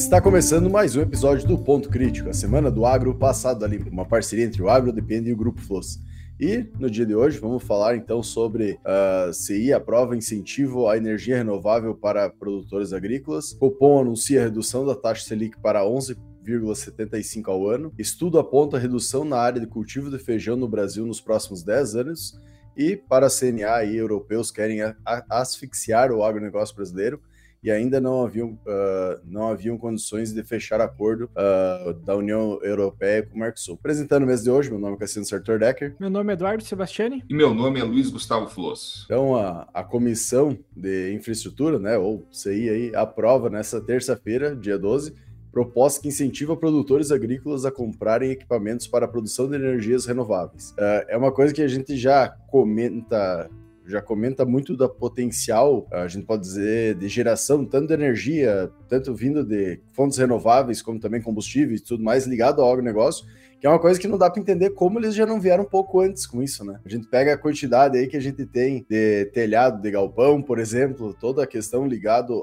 Está começando mais um episódio do Ponto Crítico, a semana do agro passado ali, uma parceria entre o Agro Depende e o Grupo Floss. E no dia de hoje vamos falar então sobre uh, CI aprova incentivo à energia renovável para produtores agrícolas. Copom anuncia a redução da taxa Selic para 11,75 ao ano. Estudo aponta redução na área de cultivo de feijão no Brasil nos próximos 10 anos. E para a CNA e europeus querem asfixiar o agronegócio brasileiro e ainda não haviam, uh, não haviam condições de fechar acordo uh, da União Europeia com o Mercosul. Apresentando o mês de hoje, meu nome é Cassino Sartor Decker. Meu nome é Eduardo Sebastiani. E meu nome é Luiz Gustavo Floss. Então, a, a Comissão de Infraestrutura, né, ou CI aí, aprova nessa terça-feira, dia 12, proposta que incentiva produtores agrícolas a comprarem equipamentos para a produção de energias renováveis. Uh, é uma coisa que a gente já comenta já comenta muito da potencial, a gente pode dizer, de geração, tanto de energia, tanto vindo de fontes renováveis, como também combustíveis, tudo mais ligado ao agronegócio, que é uma coisa que não dá para entender como eles já não vieram um pouco antes com isso, né? A gente pega a quantidade aí que a gente tem de telhado de galpão, por exemplo, toda a questão ligado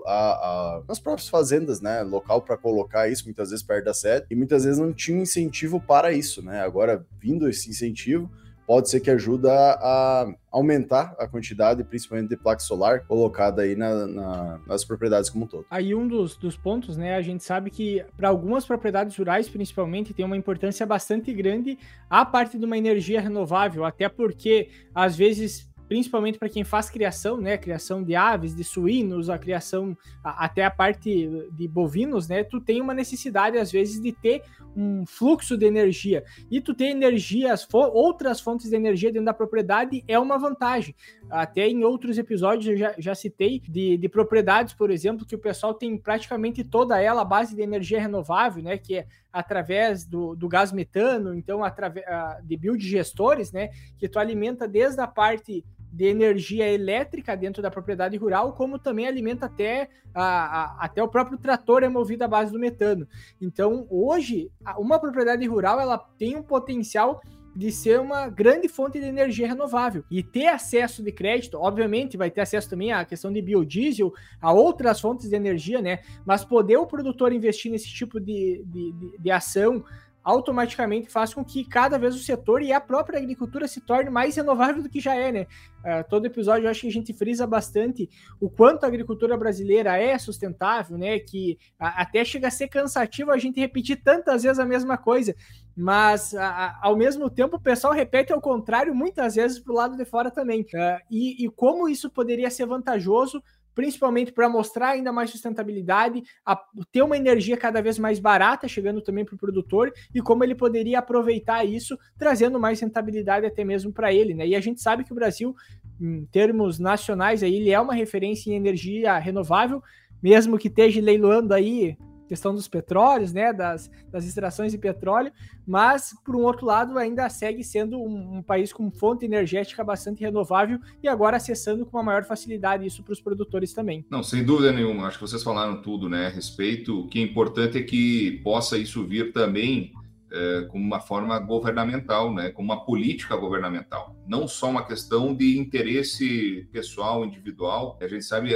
nas próprias fazendas, né? Local para colocar isso, muitas vezes perto da sede, e muitas vezes não tinha incentivo para isso, né? Agora, vindo esse incentivo, pode ser que ajuda a aumentar a quantidade, principalmente de placa solar, colocada aí na, na, nas propriedades como um todo. Aí um dos, dos pontos, né, a gente sabe que para algumas propriedades rurais, principalmente, tem uma importância bastante grande a parte de uma energia renovável, até porque, às vezes, principalmente para quem faz criação, né, criação de aves, de suínos, a criação a, até a parte de bovinos, né, tu tem uma necessidade às vezes de ter um fluxo de energia e tu ter energias, fo outras fontes de energia dentro da propriedade é uma vantagem. Até em outros episódios eu já, já citei de, de propriedades, por exemplo, que o pessoal tem praticamente toda ela a base de energia renovável, né, que é através do, do gás metano, então através de biodigestores, né, que tu alimenta desde a parte de energia elétrica dentro da propriedade rural, como também alimenta até, a, a, até o próprio trator é movido à base do metano. Então, hoje, uma propriedade rural ela tem um potencial de ser uma grande fonte de energia renovável e ter acesso de crédito, obviamente vai ter acesso também à questão de biodiesel, a outras fontes de energia, né? Mas poder o produtor investir nesse tipo de, de, de, de ação automaticamente faz com que cada vez o setor e a própria agricultura se torne mais renovável do que já é, né? Uh, todo episódio eu acho que a gente frisa bastante o quanto a agricultura brasileira é sustentável, né? Que a, até chega a ser cansativo a gente repetir tantas vezes a mesma coisa, mas a, ao mesmo tempo o pessoal repete ao contrário muitas vezes para o lado de fora também. Uh, e, e como isso poderia ser vantajoso principalmente para mostrar ainda mais sustentabilidade, a, ter uma energia cada vez mais barata chegando também para o produtor e como ele poderia aproveitar isso, trazendo mais rentabilidade até mesmo para ele, né? E a gente sabe que o Brasil, em termos nacionais, aí, ele é uma referência em energia renovável, mesmo que esteja leiloando aí questão dos petróleos, né, das, das extrações de petróleo, mas, por um outro lado, ainda segue sendo um, um, país com fonte energética bastante renovável e agora acessando com uma maior facilidade isso para os produtores também. Não, sem dúvida nenhuma, acho que vocês falaram tudo, né, a respeito, o que é importante é que possa isso vir também é, como uma forma governamental, né, como uma política governamental, não só uma questão de interesse pessoal, individual, a gente sabe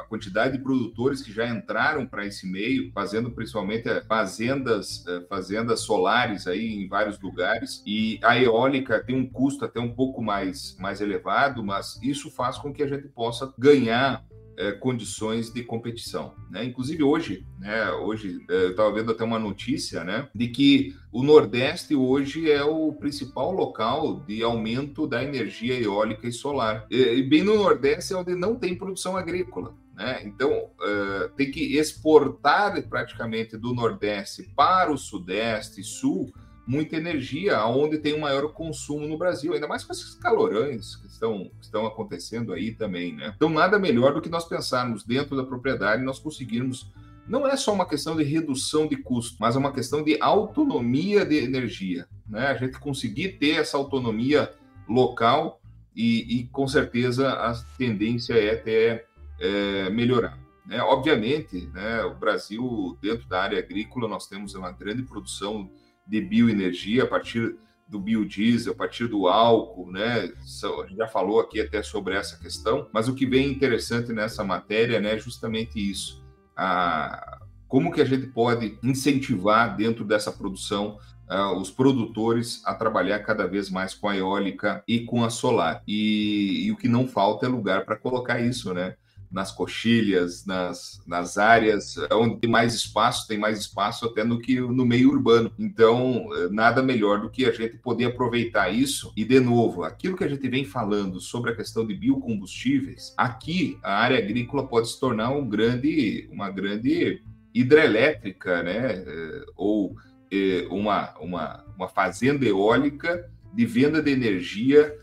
a quantidade de produtores que já entraram para esse meio, fazendo principalmente eh, fazendas, eh, fazendas solares aí em vários lugares. E a eólica tem um custo até um pouco mais, mais elevado, mas isso faz com que a gente possa ganhar é, condições de competição. Né? Inclusive hoje, né, hoje eu estava vendo até uma notícia né, de que o Nordeste hoje é o principal local de aumento da energia eólica e solar. E, e bem no Nordeste é onde não tem produção agrícola. Né? Então, uh, tem que exportar praticamente do Nordeste para o Sudeste e Sul muita energia, onde tem um maior consumo no Brasil, ainda mais com esses calorões que estão, que estão acontecendo aí também. Né? Então, nada melhor do que nós pensarmos dentro da propriedade, nós conseguirmos. Não é só uma questão de redução de custo, mas é uma questão de autonomia de energia. Né? A gente conseguir ter essa autonomia local e, e com certeza a tendência é ter é, melhorar. Né? Obviamente, né, o Brasil, dentro da área agrícola, nós temos uma grande produção de bioenergia a partir do biodiesel, a partir do álcool, né? A gente já falou aqui até sobre essa questão, mas o que vem interessante nessa matéria né, é justamente isso. A, como que a gente pode incentivar dentro dessa produção uh, os produtores a trabalhar cada vez mais com a eólica e com a solar. E, e o que não falta é lugar para colocar isso, né? Nas coxilhas, nas, nas áreas onde tem mais espaço, tem mais espaço até no que no meio urbano. Então, eh, nada melhor do que a gente poder aproveitar isso. E, de novo, aquilo que a gente vem falando sobre a questão de biocombustíveis, aqui a área agrícola pode se tornar um grande, uma grande hidrelétrica, né? Eh, ou eh, uma, uma, uma fazenda eólica de venda de energia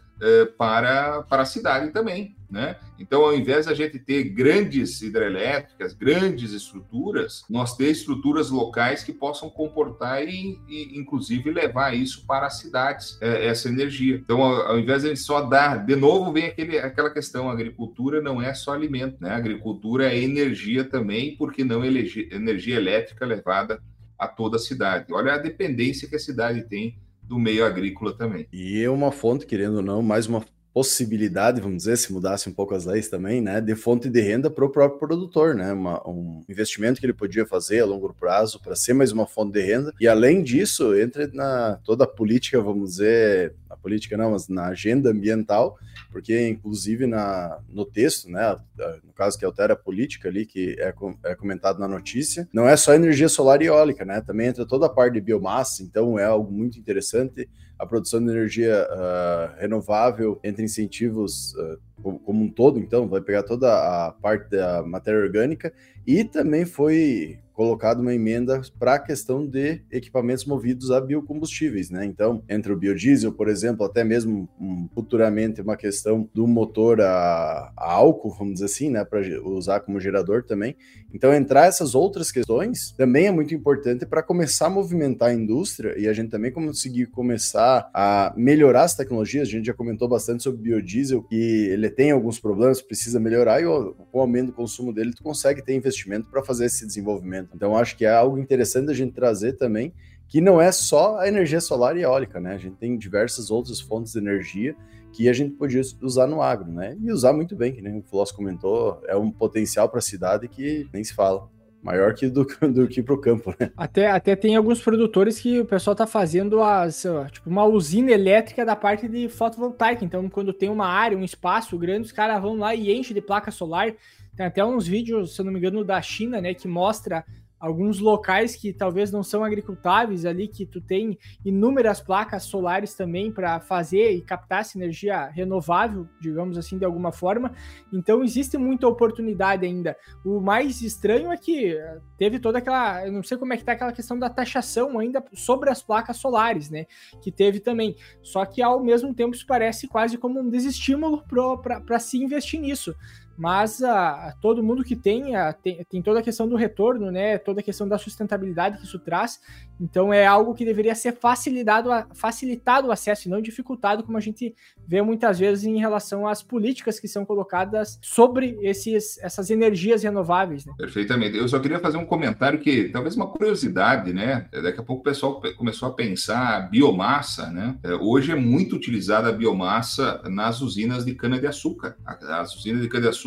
para, para a cidade também. Né? Então, ao invés da gente ter grandes hidrelétricas, grandes estruturas, nós ter estruturas locais que possam comportar e, e inclusive, levar isso para as cidades, é, essa energia. Então, ao, ao, invés de a gente só dar, de novo, vem aquele, aquela questão: a agricultura não é só alimento, né? a agricultura é energia também, porque não energia, energia elétrica levada a toda a cidade. Olha a dependência que a cidade tem do meio agrícola também. E é uma fonte, querendo ou não, mais uma possibilidade, vamos dizer, se mudasse um pouco as leis também, né, de fonte de renda para o próprio produtor, né, uma, um investimento que ele podia fazer a longo prazo para ser mais uma fonte de renda. E além disso, entra na toda a política, vamos dizer, a política não, mas na agenda ambiental, porque inclusive na, no texto, né, no caso que altera a política ali, que é, é comentado na notícia, não é só energia solar e eólica, né, também entra toda a parte de biomassa, então é algo muito interessante. A produção de energia uh, renovável entre incentivos uh, como um todo, então, vai pegar toda a parte da matéria orgânica e também foi colocado uma emenda para a questão de equipamentos movidos a biocombustíveis, né? Então, entre o biodiesel, por exemplo, até mesmo um, futuramente uma questão do motor a, a álcool, vamos dizer assim, né, para usar como gerador também. Então, entrar essas outras questões também é muito importante para começar a movimentar a indústria e a gente também conseguir começar a melhorar as tecnologias. A gente já comentou bastante sobre biodiesel, que ele tem alguns problemas, precisa melhorar e com o aumento do consumo dele, tu consegue ter investimento para fazer esse desenvolvimento então, acho que é algo interessante a gente trazer também, que não é só a energia solar e eólica, né? A gente tem diversas outras fontes de energia que a gente podia usar no agro, né? E usar muito bem, que nem o Floss comentou, é um potencial para a cidade que nem se fala. Maior que do, do que para o campo, né? Até, até tem alguns produtores que o pessoal está fazendo as, tipo, uma usina elétrica da parte de fotovoltaica. Então, quando tem uma área, um espaço grande, os caras vão lá e enchem de placa solar. Tem até uns vídeos, se eu não me engano, da China, né, que mostra alguns locais que talvez não são agricultáveis ali, que tu tem inúmeras placas solares também para fazer e captar essa energia renovável, digamos assim, de alguma forma. Então existe muita oportunidade ainda. O mais estranho é que eh, teve toda aquela, eu não sei como é que tá aquela questão da taxação ainda sobre as placas solares, né? Que teve também. Só que ao mesmo tempo isso parece quase como um desestímulo para se investir nisso mas a, a, todo mundo que tem, a, tem, tem, toda a questão do retorno, né? Toda a questão da sustentabilidade que isso traz. Então é algo que deveria ser facilitado, facilitado o acesso e não dificultado, como a gente vê muitas vezes em relação às políticas que são colocadas sobre esses, essas energias renováveis. Né? Perfeitamente. Eu só queria fazer um comentário que talvez uma curiosidade, né? Daqui a pouco o pessoal começou a pensar a biomassa, né? É, hoje é muito utilizada a biomassa nas usinas de cana-de-açúcar. As usinas de cana-de-açúcar açúcar,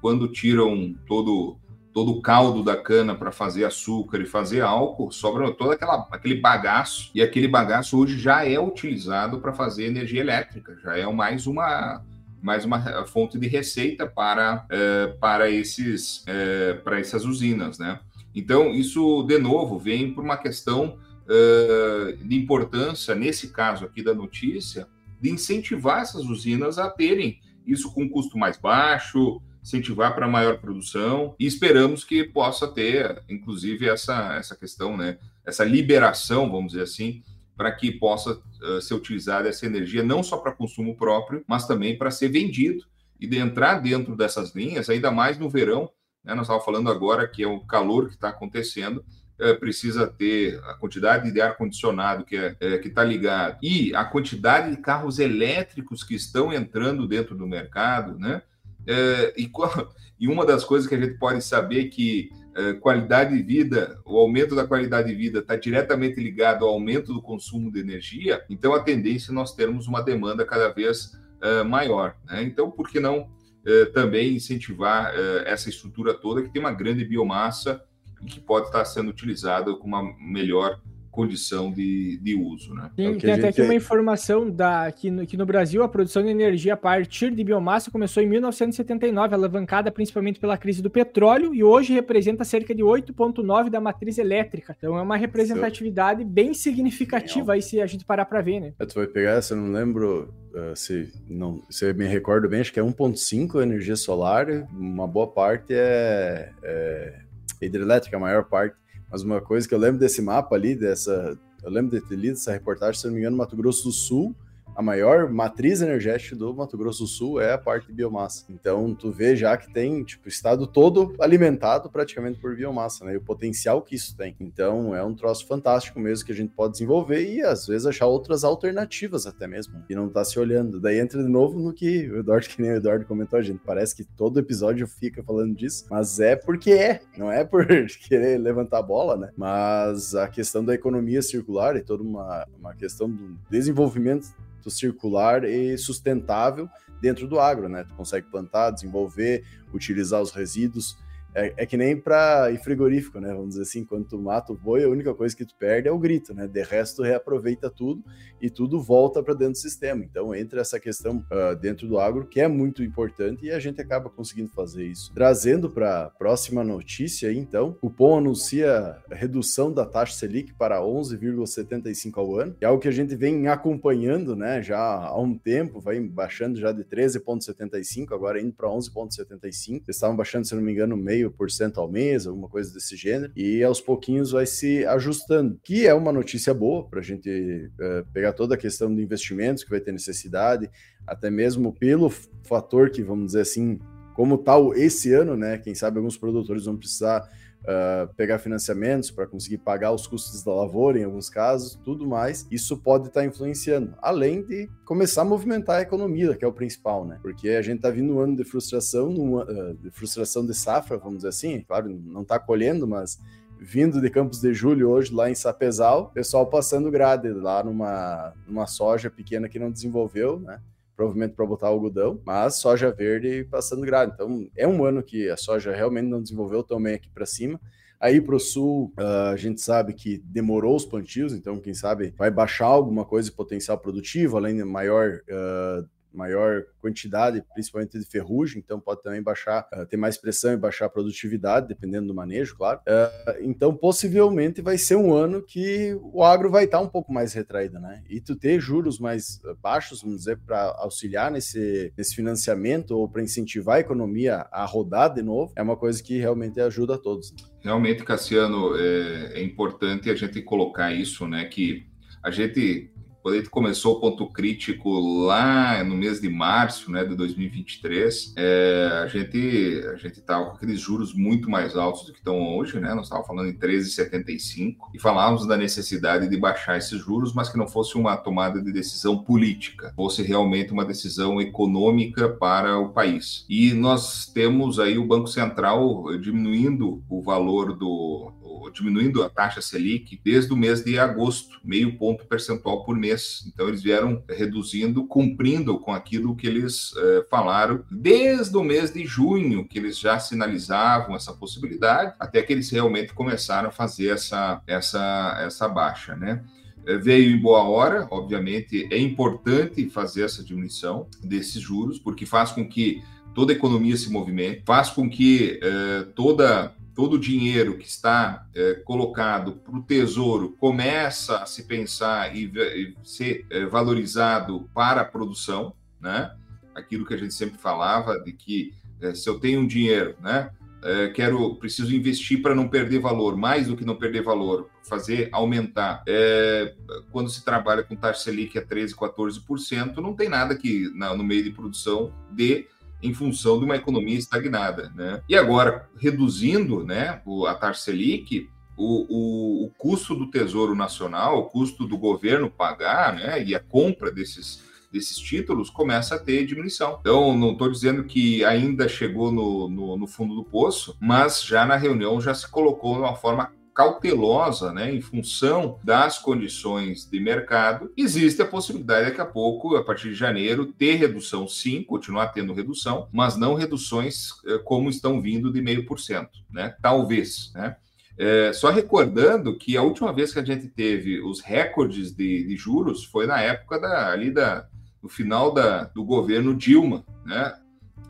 quando tiram todo todo o caldo da cana para fazer açúcar e fazer álcool, sobra todo aquela, aquele bagaço, e aquele bagaço hoje já é utilizado para fazer energia elétrica, já é mais uma mais uma fonte de receita para, é, para, esses, é, para essas usinas, né? Então, isso, de novo, vem por uma questão é, de importância, nesse caso aqui da notícia, de incentivar essas usinas a terem isso com um custo mais baixo, incentivar para maior produção e esperamos que possa ter, inclusive, essa, essa questão, né, essa liberação, vamos dizer assim, para que possa uh, ser utilizada essa energia não só para consumo próprio, mas também para ser vendido e de entrar dentro dessas linhas, ainda mais no verão. Né, nós estávamos falando agora que é o calor que está acontecendo, é, precisa ter a quantidade de ar condicionado que é, é que está ligado e a quantidade de carros elétricos que estão entrando dentro do mercado, né? É, e, e, uma das coisas que a gente pode saber que é, qualidade de vida, o aumento da qualidade de vida está diretamente ligado ao aumento do consumo de energia, então a tendência é nós termos uma demanda cada vez é, maior. Né? Então, por que não é, também incentivar essa estrutura toda que tem uma grande biomassa e que pode estar sendo utilizado com uma melhor condição de, de uso. Né? Sim, é tem até aqui uma informação da, que, no, que no Brasil a produção de energia a partir de biomassa começou em 1979, alavancada principalmente pela crise do petróleo, e hoje representa cerca de 8,9% da matriz elétrica. Então é uma representatividade Seu... bem significativa aí se a gente parar para ver, né? É, tu vai pegar essa, eu não lembro uh, se, não, se eu me recordo bem, acho que é 1,5% energia solar, uma boa parte é, é hidrelétrica, a maior parte mas uma coisa que eu lembro desse mapa ali, dessa. Eu lembro de ter lido essa reportagem, se não me engano, Mato Grosso do Sul a maior matriz energética do Mato Grosso do Sul é a parte de biomassa. Então, tu vê já que tem, tipo, o estado todo alimentado praticamente por biomassa, né? E o potencial que isso tem. Então, é um troço fantástico mesmo que a gente pode desenvolver e, às vezes, achar outras alternativas até mesmo, e não tá se olhando. Daí entra de novo no que o Eduardo, que nem o Eduardo comentou, a gente parece que todo episódio fica falando disso, mas é porque é, não é por querer levantar a bola, né? Mas a questão da economia circular e toda uma, uma questão do desenvolvimento circular e sustentável dentro do agro, né? Tu consegue plantar, desenvolver, utilizar os resíduos é, é que nem para ir frigorífico, né? Vamos dizer assim, quando tu mata o boi, a única coisa que tu perde é o grito, né? De resto, reaproveita tudo e tudo volta para dentro do sistema. Então, entra essa questão uh, dentro do agro, que é muito importante e a gente acaba conseguindo fazer isso. Trazendo para a próxima notícia, então, o POM anuncia redução da taxa Selic para 11,75 ao ano, que é algo que a gente vem acompanhando, né? Já há um tempo, vai baixando já de 13,75, agora indo para 11,75. Eles estavam baixando, se não me engano, meio 0,5% ao mês, alguma coisa desse gênero, e aos pouquinhos vai se ajustando, que é uma notícia boa para a gente é, pegar toda a questão de investimentos que vai ter necessidade, até mesmo pelo fator que, vamos dizer assim, como tal esse ano, né? Quem sabe alguns produtores vão precisar uh, pegar financiamentos para conseguir pagar os custos da lavoura, em alguns casos, tudo mais, isso pode estar tá influenciando, além de começar a movimentar a economia, que é o principal, né? Porque a gente está vindo um ano de frustração, num, uh, de frustração de safra, vamos dizer assim, claro, não está colhendo, mas vindo de Campos de Julho hoje lá em Sapezal, pessoal passando grade lá numa, numa soja pequena que não desenvolveu, né? Provavelmente para botar algodão, mas soja verde passando grade. Então é um ano que a soja realmente não desenvolveu tão bem aqui para cima. Aí para o sul, uh, a gente sabe que demorou os plantios, então quem sabe vai baixar alguma coisa de potencial produtivo, além de maior uh, maior quantidade, principalmente de ferrugem, então pode também baixar, uh, ter mais pressão e baixar a produtividade, dependendo do manejo, claro. Uh, então, possivelmente vai ser um ano que o agro vai estar um pouco mais retraído, né? E tu ter juros mais baixos, vamos dizer, para auxiliar nesse, nesse financiamento ou para incentivar a economia a rodar de novo, é uma coisa que realmente ajuda a todos. Realmente, Cassiano, é, é importante a gente colocar isso, né? Que a gente quando a gente começou o ponto crítico lá no mês de março né, de 2023, é, a gente a gente estava com aqueles juros muito mais altos do que estão hoje, né? Nós estávamos falando em 13,75 e falávamos da necessidade de baixar esses juros, mas que não fosse uma tomada de decisão política, fosse realmente uma decisão econômica para o país. E nós temos aí o Banco Central diminuindo o valor do diminuindo a taxa Selic desde o mês de agosto, meio ponto percentual por mês. Então, eles vieram reduzindo, cumprindo com aquilo que eles eh, falaram desde o mês de junho, que eles já sinalizavam essa possibilidade, até que eles realmente começaram a fazer essa, essa, essa baixa, né? Eh, veio em boa hora, obviamente é importante fazer essa diminuição desses juros, porque faz com que toda a economia se movimente, faz com que eh, toda todo o dinheiro que está é, colocado para o tesouro começa a se pensar e, e ser é, valorizado para a produção, né? Aquilo que a gente sempre falava de que é, se eu tenho um dinheiro, né? É, quero, preciso investir para não perder valor, mais do que não perder valor, fazer aumentar. É, quando se trabalha com taxa Selic a 13, 14%, não tem nada que na, no meio de produção dê em função de uma economia estagnada. Né? E agora, reduzindo né, a taxa Selic, o, o, o, custo do Tesouro Nacional, o custo do governo pagar né, e a compra desses, desses títulos começa a ter diminuição. Então, não estou dizendo que ainda chegou no, no, no fundo do poço, mas já na reunião já se colocou de uma forma cautelosa, né, em função das condições de mercado, existe a possibilidade daqui a pouco, a partir de janeiro, ter redução sim, continuar tendo redução, mas não reduções eh, como estão vindo de meio por cento, né? Talvez, né? É, só recordando que a última vez que a gente teve os recordes de, de juros foi na época da, ali da, no final da, do governo Dilma, né?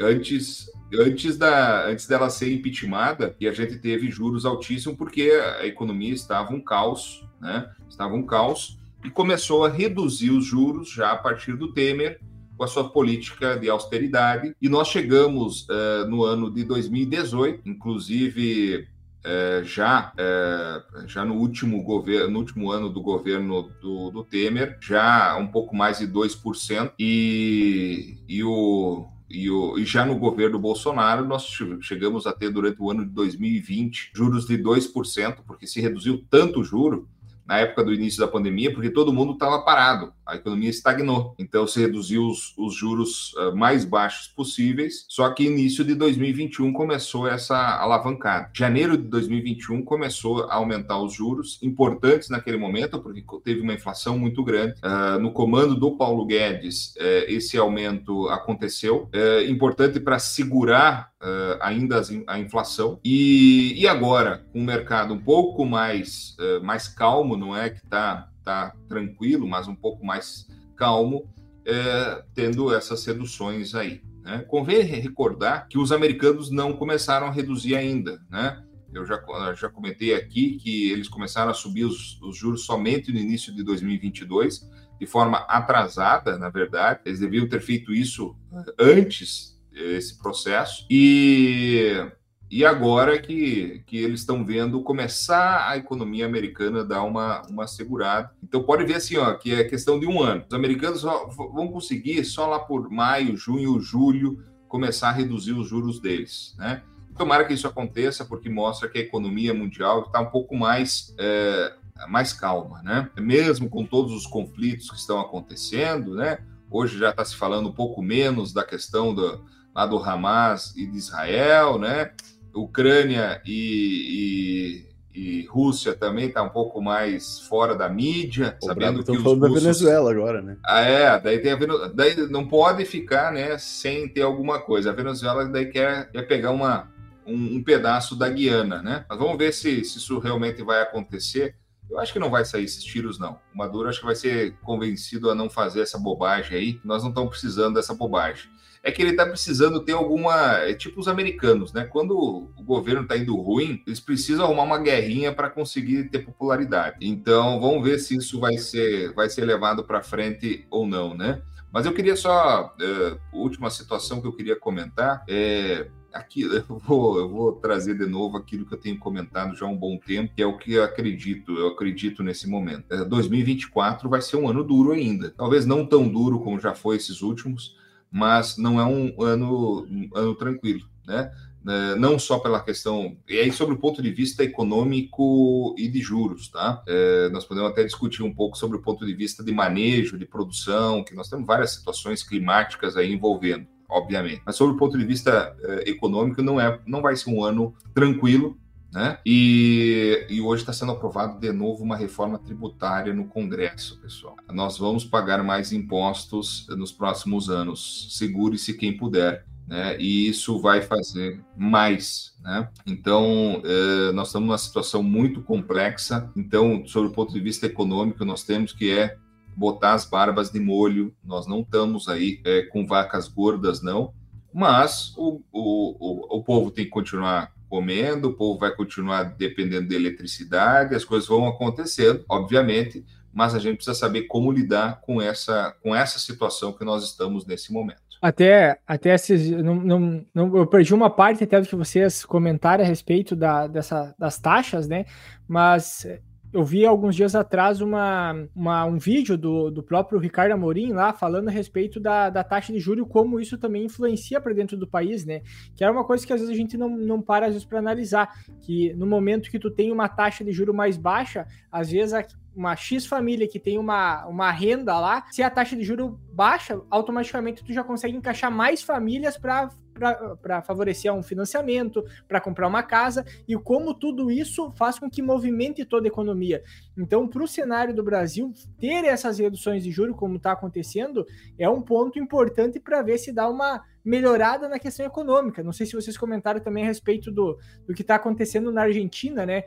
Antes, antes, da, antes dela ser impeachmentada, e a gente teve juros altíssimos porque a economia estava um caos, né? Estava um caos e começou a reduzir os juros já a partir do Temer com a sua política de austeridade. E nós chegamos uh, no ano de 2018, inclusive uh, já, uh, já no último governo, no último ano do governo do, do Temer, já um pouco mais de 2%, e, e o e, o, e, já no governo Bolsonaro, nós chegamos a ter durante o ano de 2020 juros de 2%, porque se reduziu tanto o juro na época do início da pandemia, porque todo mundo estava parado, a economia estagnou. Então se reduziu os, os juros uh, mais baixos possíveis, só que início de 2021 começou essa alavancada. Janeiro de 2021 começou a aumentar os juros, importantes naquele momento, porque teve uma inflação muito grande. Uh, no comando do Paulo Guedes, uh, esse aumento aconteceu, importante para segurar uh, ainda a inflação. E, e agora, com um mercado um pouco mais, uh, mais calmo, não é que está tá tranquilo, mas um pouco mais calmo, uh, tendo essas reduções aí. Né? Convém recordar que os americanos não começaram a reduzir ainda, né? Eu já, já comentei aqui que eles começaram a subir os, os, juros somente no início de 2022, de forma atrasada, na verdade. Eles deviam ter feito isso antes esse processo. E, e agora que, que eles estão vendo começar a economia americana dar uma, uma segurada. Então pode ver assim, ó, que é questão de um ano. Os americanos vão conseguir só lá por maio, junho, julho começar a reduzir os juros deles, né? Tomara que isso aconteça, porque mostra que a economia mundial está um pouco mais, é, mais calma, né? Mesmo com todos os conflitos que estão acontecendo, né? Hoje já está se falando um pouco menos da questão do, lá do Hamas e de Israel, né? Ucrânia e, e, e Rússia também está um pouco mais fora da mídia, o sabendo que os falando russos... da Venezuela agora, né? Ah, é, daí, tem a Venu... daí não pode ficar, né, sem ter alguma coisa. A Venezuela daí quer, quer pegar uma, um, um pedaço da Guiana, né? Mas vamos ver se, se isso realmente vai acontecer. Eu acho que não vai sair esses tiros, não. O Maduro acho que vai ser convencido a não fazer essa bobagem aí. Nós não estamos precisando dessa bobagem é que ele está precisando ter alguma. É tipo os americanos, né? Quando o governo está indo ruim, eles precisam arrumar uma guerrinha para conseguir ter popularidade. Então, vamos ver se isso vai ser, vai ser levado para frente ou não, né? Mas eu queria só. Uh, última situação que eu queria comentar é aqui eu vou, eu vou trazer de novo aquilo que eu tenho comentado já há um bom tempo, que é o que eu acredito, eu acredito nesse momento. 2024 é, vai ser um ano duro ainda. Talvez não tão duro como já foi esses últimos, mas não é um ano, ano tranquilo, né? É, não só pela questão, e aí sobre o ponto de vista econômico e de juros, tá? É, nós podemos até discutir um pouco sobre o ponto de vista de manejo, de produção, que nós temos várias situações climáticas aí envolvendo, obviamente. Mas sobre o ponto de vista é, econômico, não, é, não vai ser um ano tranquilo, né? E, e hoje está sendo aprovado de novo uma reforma tributária no Congresso, pessoal. Nós vamos pagar mais impostos nos próximos anos. Segure-se quem puder. Né? E isso vai fazer mais, né? Então, eh, nós estamos numa situação muito complexa. Então, sobre o ponto de vista econômico, nós temos que é botar as barbas de molho. Nós não estamos aí eh, com vacas gordas, não. Mas o, o, o, o povo tem que continuar comendo, o povo vai continuar dependendo de eletricidade, as coisas vão acontecendo, obviamente, mas a gente precisa saber como lidar com essa, com essa situação que nós estamos nesse momento. Até, até esses, não, não, não, eu perdi uma parte até do que vocês comentaram a respeito da, dessa, das taxas, né? Mas eu vi alguns dias atrás uma, uma, um vídeo do, do próprio Ricardo Amorim lá falando a respeito da, da taxa de juros, como isso também influencia para dentro do país, né? Que era uma coisa que às vezes a gente não, não para às vezes para analisar, que no momento que tu tem uma taxa de juro mais baixa, às vezes a, uma X família que tem uma, uma renda lá, se a taxa de juro baixa, automaticamente tu já consegue encaixar mais famílias para para favorecer um financiamento, para comprar uma casa, e como tudo isso faz com que movimente toda a economia. Então, para o cenário do Brasil, ter essas reduções de juros, como está acontecendo, é um ponto importante para ver se dá uma melhorada na questão econômica. Não sei se vocês comentaram também a respeito do, do que está acontecendo na Argentina, né?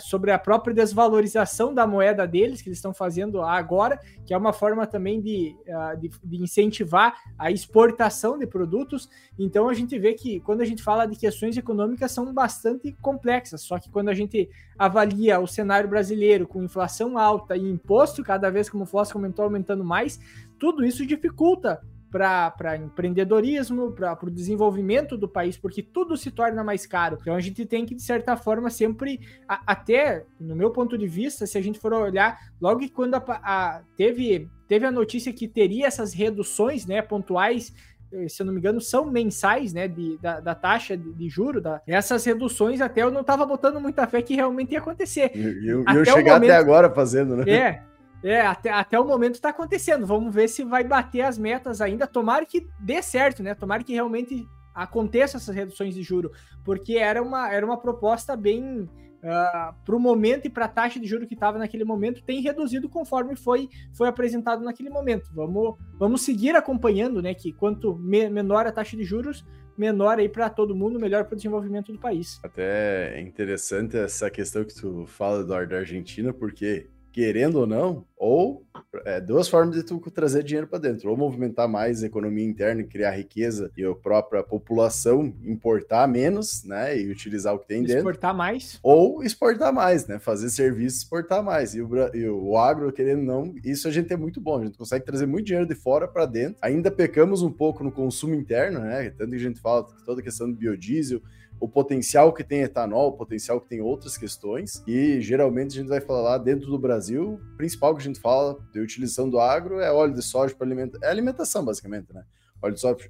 Sobre a própria desvalorização da moeda deles, que eles estão fazendo agora, que é uma forma também de, de, de, incentivar a exportação de produtos. Então a gente vê que quando a gente fala de questões econômicas são bastante complexas, só que quando a gente avalia o cenário brasileiro com inflação alta e imposto cada vez, como o Floss comentou, aumentando mais, tudo isso dificulta para empreendedorismo, para o desenvolvimento do país, porque tudo se torna mais caro. Então a gente tem que, de certa forma, sempre, a, até no meu ponto de vista, se a gente for olhar, logo quando a, a, teve, teve a notícia que teria essas reduções né, pontuais eh, se eu não me engano, são mensais, né, de, da, da taxa de, de juro, da, essas reduções até eu não estava botando muita fé que realmente ia acontecer. E eu, eu chegar momento, até agora fazendo, né? É, é, até, até o momento está acontecendo. Vamos ver se vai bater as metas ainda. Tomara que dê certo, né? Tomara que realmente aconteça essas reduções de juro, porque era uma, era uma proposta bem uh, ah, para o momento e para a taxa de juro que estava naquele momento, tem reduzido conforme foi, foi apresentado naquele momento. Vamos, vamos seguir acompanhando, né? Que quanto me, menor a taxa de juros, menor aí para todo mundo, melhor para o desenvolvimento do país. Até é interessante essa questão que tu fala do da Argentina, porque querendo ou não, ou é, duas formas de tu trazer dinheiro para dentro, ou movimentar mais a economia interna, criar riqueza e a própria população importar menos, né, e utilizar o que tem exportar dentro. Exportar mais. Ou exportar mais, né, fazer serviço exportar mais. E o, e o agro, querendo não, isso a gente é muito bom, a gente consegue trazer muito dinheiro de fora para dentro. Ainda pecamos um pouco no consumo interno, né, tanto que a gente fala toda a questão do biodiesel, o potencial que tem etanol, o potencial que tem outras questões, e geralmente a gente vai falar lá dentro do Brasil, o principal que a gente fala de utilização do agro é óleo de soja para alimentação, é alimentação basicamente, né? Óleo de, soja,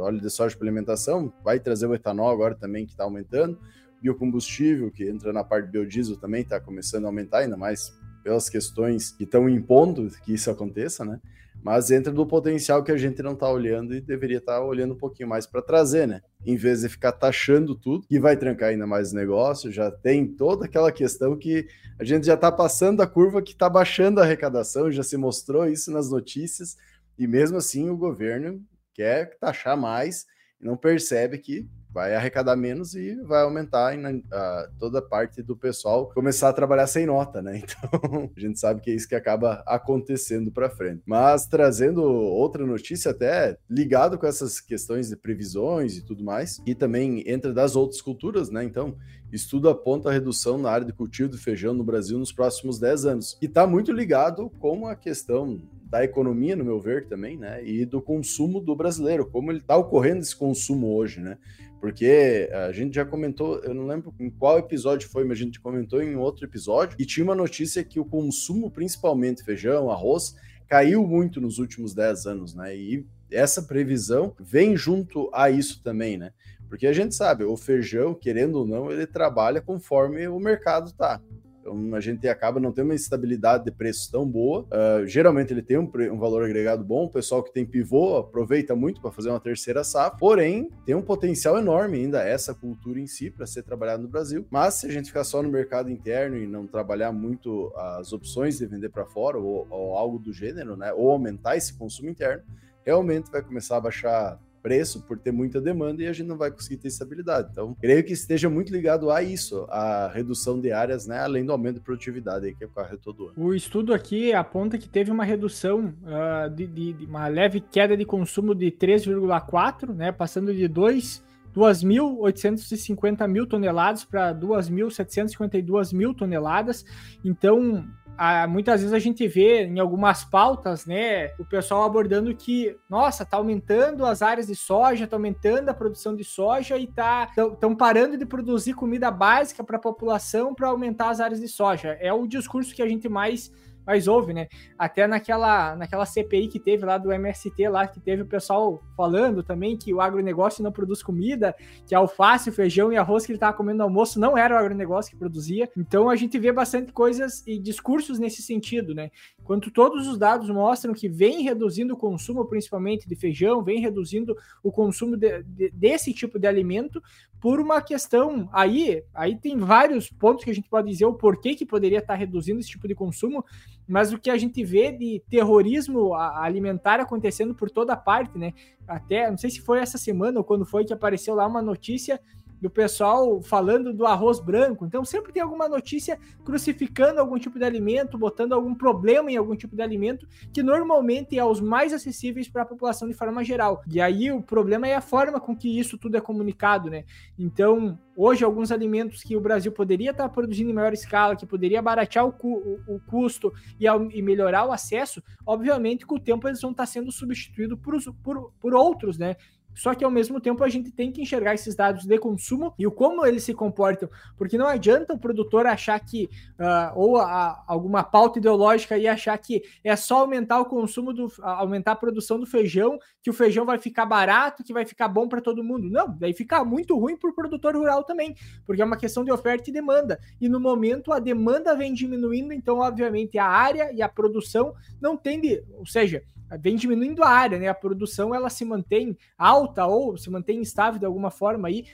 óleo de soja para alimentação vai trazer o etanol agora também que está aumentando, biocombustível que entra na parte biodiesel também está começando a aumentar ainda mais pelas questões que estão impondo que isso aconteça, né? Mas entra do potencial que a gente não está olhando e deveria estar tá olhando um pouquinho mais para trazer, né? Em vez de ficar taxando tudo, que vai trancar ainda mais o negócio, já tem toda aquela questão que a gente já está passando a curva que está baixando a arrecadação, já se mostrou isso nas notícias, e mesmo assim o governo quer taxar mais e não percebe que vai arrecadar menos e vai aumentar a, toda a parte do pessoal começar a trabalhar sem nota, né? Então, a gente sabe que é isso que acaba acontecendo para frente. Mas trazendo outra notícia até ligado com essas questões de previsões e tudo mais, e também entra das outras culturas, né? Então, estudo aponta a redução na área de cultivo de feijão no Brasil nos próximos 10 anos. E está muito ligado com a questão da economia, no meu ver, também, né? E do consumo do brasileiro, como ele está ocorrendo esse consumo hoje, né? Porque a gente já comentou, eu não lembro em qual episódio foi, mas a gente comentou em outro episódio, e tinha uma notícia que o consumo, principalmente feijão, arroz, caiu muito nos últimos 10 anos, né? E essa previsão vem junto a isso também, né? Porque a gente sabe, o feijão, querendo ou não, ele trabalha conforme o mercado tá. Então a gente acaba não tendo uma estabilidade de preços tão boa. Uh, geralmente ele tem um, um, valor agregado bom. O pessoal que tem pivô aproveita muito para fazer uma terceira safra. Porém, tem um potencial enorme ainda essa cultura em si para ser trabalhada no Brasil. Mas se a gente ficar só no mercado interno e não trabalhar muito as opções de vender para fora ou, ou algo do gênero, né? Ou aumentar esse consumo interno, realmente vai começar a baixar preço por ter muita demanda e a gente não vai conseguir ter estabilidade. Então, creio que esteja muito ligado a isso, a redução de áreas, né, além do aumento de produtividade aí que ocorre todo ano. O estudo aqui aponta que teve uma redução uh, de, de, de, uma leve queda de consumo de 3,4, né, passando de 2 2.850 mil toneladas para 2.752 mil toneladas. Então, ah, muitas vezes a gente vê em algumas pautas, né, o pessoal abordando que, nossa, tá aumentando as áreas de soja, tá aumentando a produção de soja e tá estão parando de produzir comida básica para a população para aumentar as áreas de soja. É o discurso que a gente mais mas houve, né? Até naquela, naquela CPI que teve lá do MST, lá que teve o pessoal falando também que o agronegócio não produz comida, que alface, feijão e arroz que ele estava comendo no almoço não era o agronegócio que produzia. Então a gente vê bastante coisas e discursos nesse sentido, né? Enquanto todos os dados mostram que vem reduzindo o consumo, principalmente de feijão, vem reduzindo o consumo de, de, desse tipo de alimento, por uma questão aí, aí tem vários pontos que a gente pode dizer o porquê que poderia estar reduzindo esse tipo de consumo, mas o que a gente vê de terrorismo alimentar acontecendo por toda parte, né? Até, não sei se foi essa semana ou quando foi que apareceu lá uma notícia do pessoal falando do arroz branco. Então sempre tem alguma notícia crucificando algum tipo de alimento, botando algum problema em algum tipo de alimento, que normalmente é os mais acessíveis para a população de forma geral. E aí o problema é a forma com que isso tudo é comunicado, né? Então, hoje alguns alimentos que o Brasil poderia estar produzindo em maior escala, que poderia baratear o, cu o, custo e, e, melhorar o acesso, obviamente com o tempo eles vão estar sendo substituídos por, por, por outros, né? Só que ao mesmo tempo a gente tem que enxergar esses dados de consumo e o como eles se comportam, porque não adianta o produtor achar que, uh, ou a, alguma pauta ideológica e achar que é só aumentar o consumo, do, aumentar a produção do feijão, que o feijão vai ficar barato, que vai ficar bom para todo mundo. Não, daí fica muito ruim para o produtor rural também, porque é uma questão de oferta e demanda. E no momento a demanda vem diminuindo, então, obviamente, a área e a produção não tende, ou seja, vem diminuindo a área, né? A produção ela se mantém alta ou se mantém estável de alguma forma aí,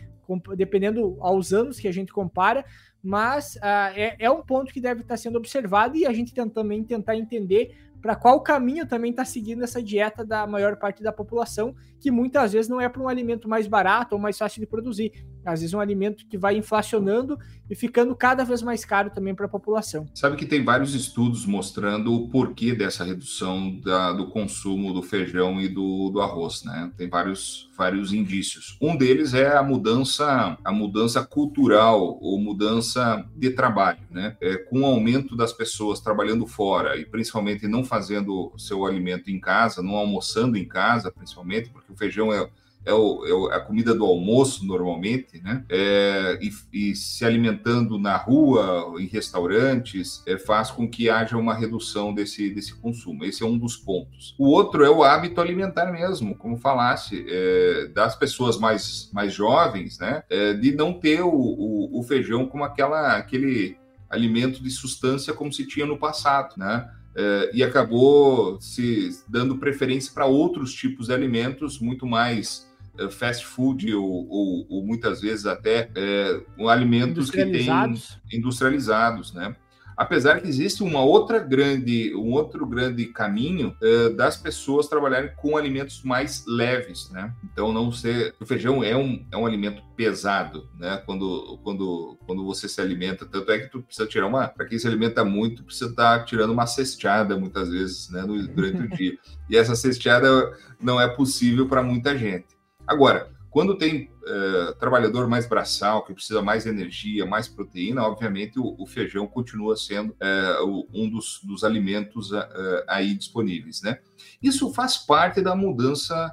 dependendo aos anos que a gente compara, mas uh, é, é, um ponto que deve estar sendo observado e a gente tem, também tentar entender para qual caminho também está seguindo essa dieta da maior parte da população, que muitas vezes não é para um alimento mais barato ou mais fácil de produzir. Às vezes é um alimento que vai inflacionando e ficando cada vez mais caro também para a população. Sabe que tem vários estudos mostrando o porquê dessa redução da, do consumo do feijão e do, do arroz, né? Tem vários, vários indícios. Um deles é a mudança, a mudança cultural ou mudança de trabalho, né? É, com o aumento das pessoas trabalhando fora e principalmente não fazendo seu alimento em casa, não almoçando em casa, principalmente, porque o feijão é é, o, é, a comida do almoço normalmente, né? É, e, e, se alimentando na rua, em restaurantes, é, faz com que haja uma redução desse, desse consumo. Esse é um dos pontos. O outro é o hábito alimentar mesmo, como falasse, é, das pessoas mais, mais jovens, né? É, de não ter o, o, o feijão como aquela, aquele alimento de substância como se tinha no passado, né? É, e acabou se dando preferência para outros tipos de alimentos muito mais eh, fast food ou, ou, ou muitas vezes até é, alimentos que têm industrializados, né? Apesar que existe uma outra grande, um outro grande caminho é, das pessoas trabalharem com alimentos mais leves, né? Então não ser, o feijão é um, é um alimento pesado, né? Quando, quando, quando você se alimenta, tanto é que tu precisa tirar uma, para quem se alimenta muito, precisa estar tá tirando uma cesteada muitas vezes, né? Durante o dia. E essa cesteada não é possível para muita gente. Agora, quando tem uh, trabalhador mais braçal, que precisa mais energia, mais proteína, obviamente o, o feijão continua sendo uh, um dos, dos alimentos uh, aí disponíveis, né? Isso faz parte da mudança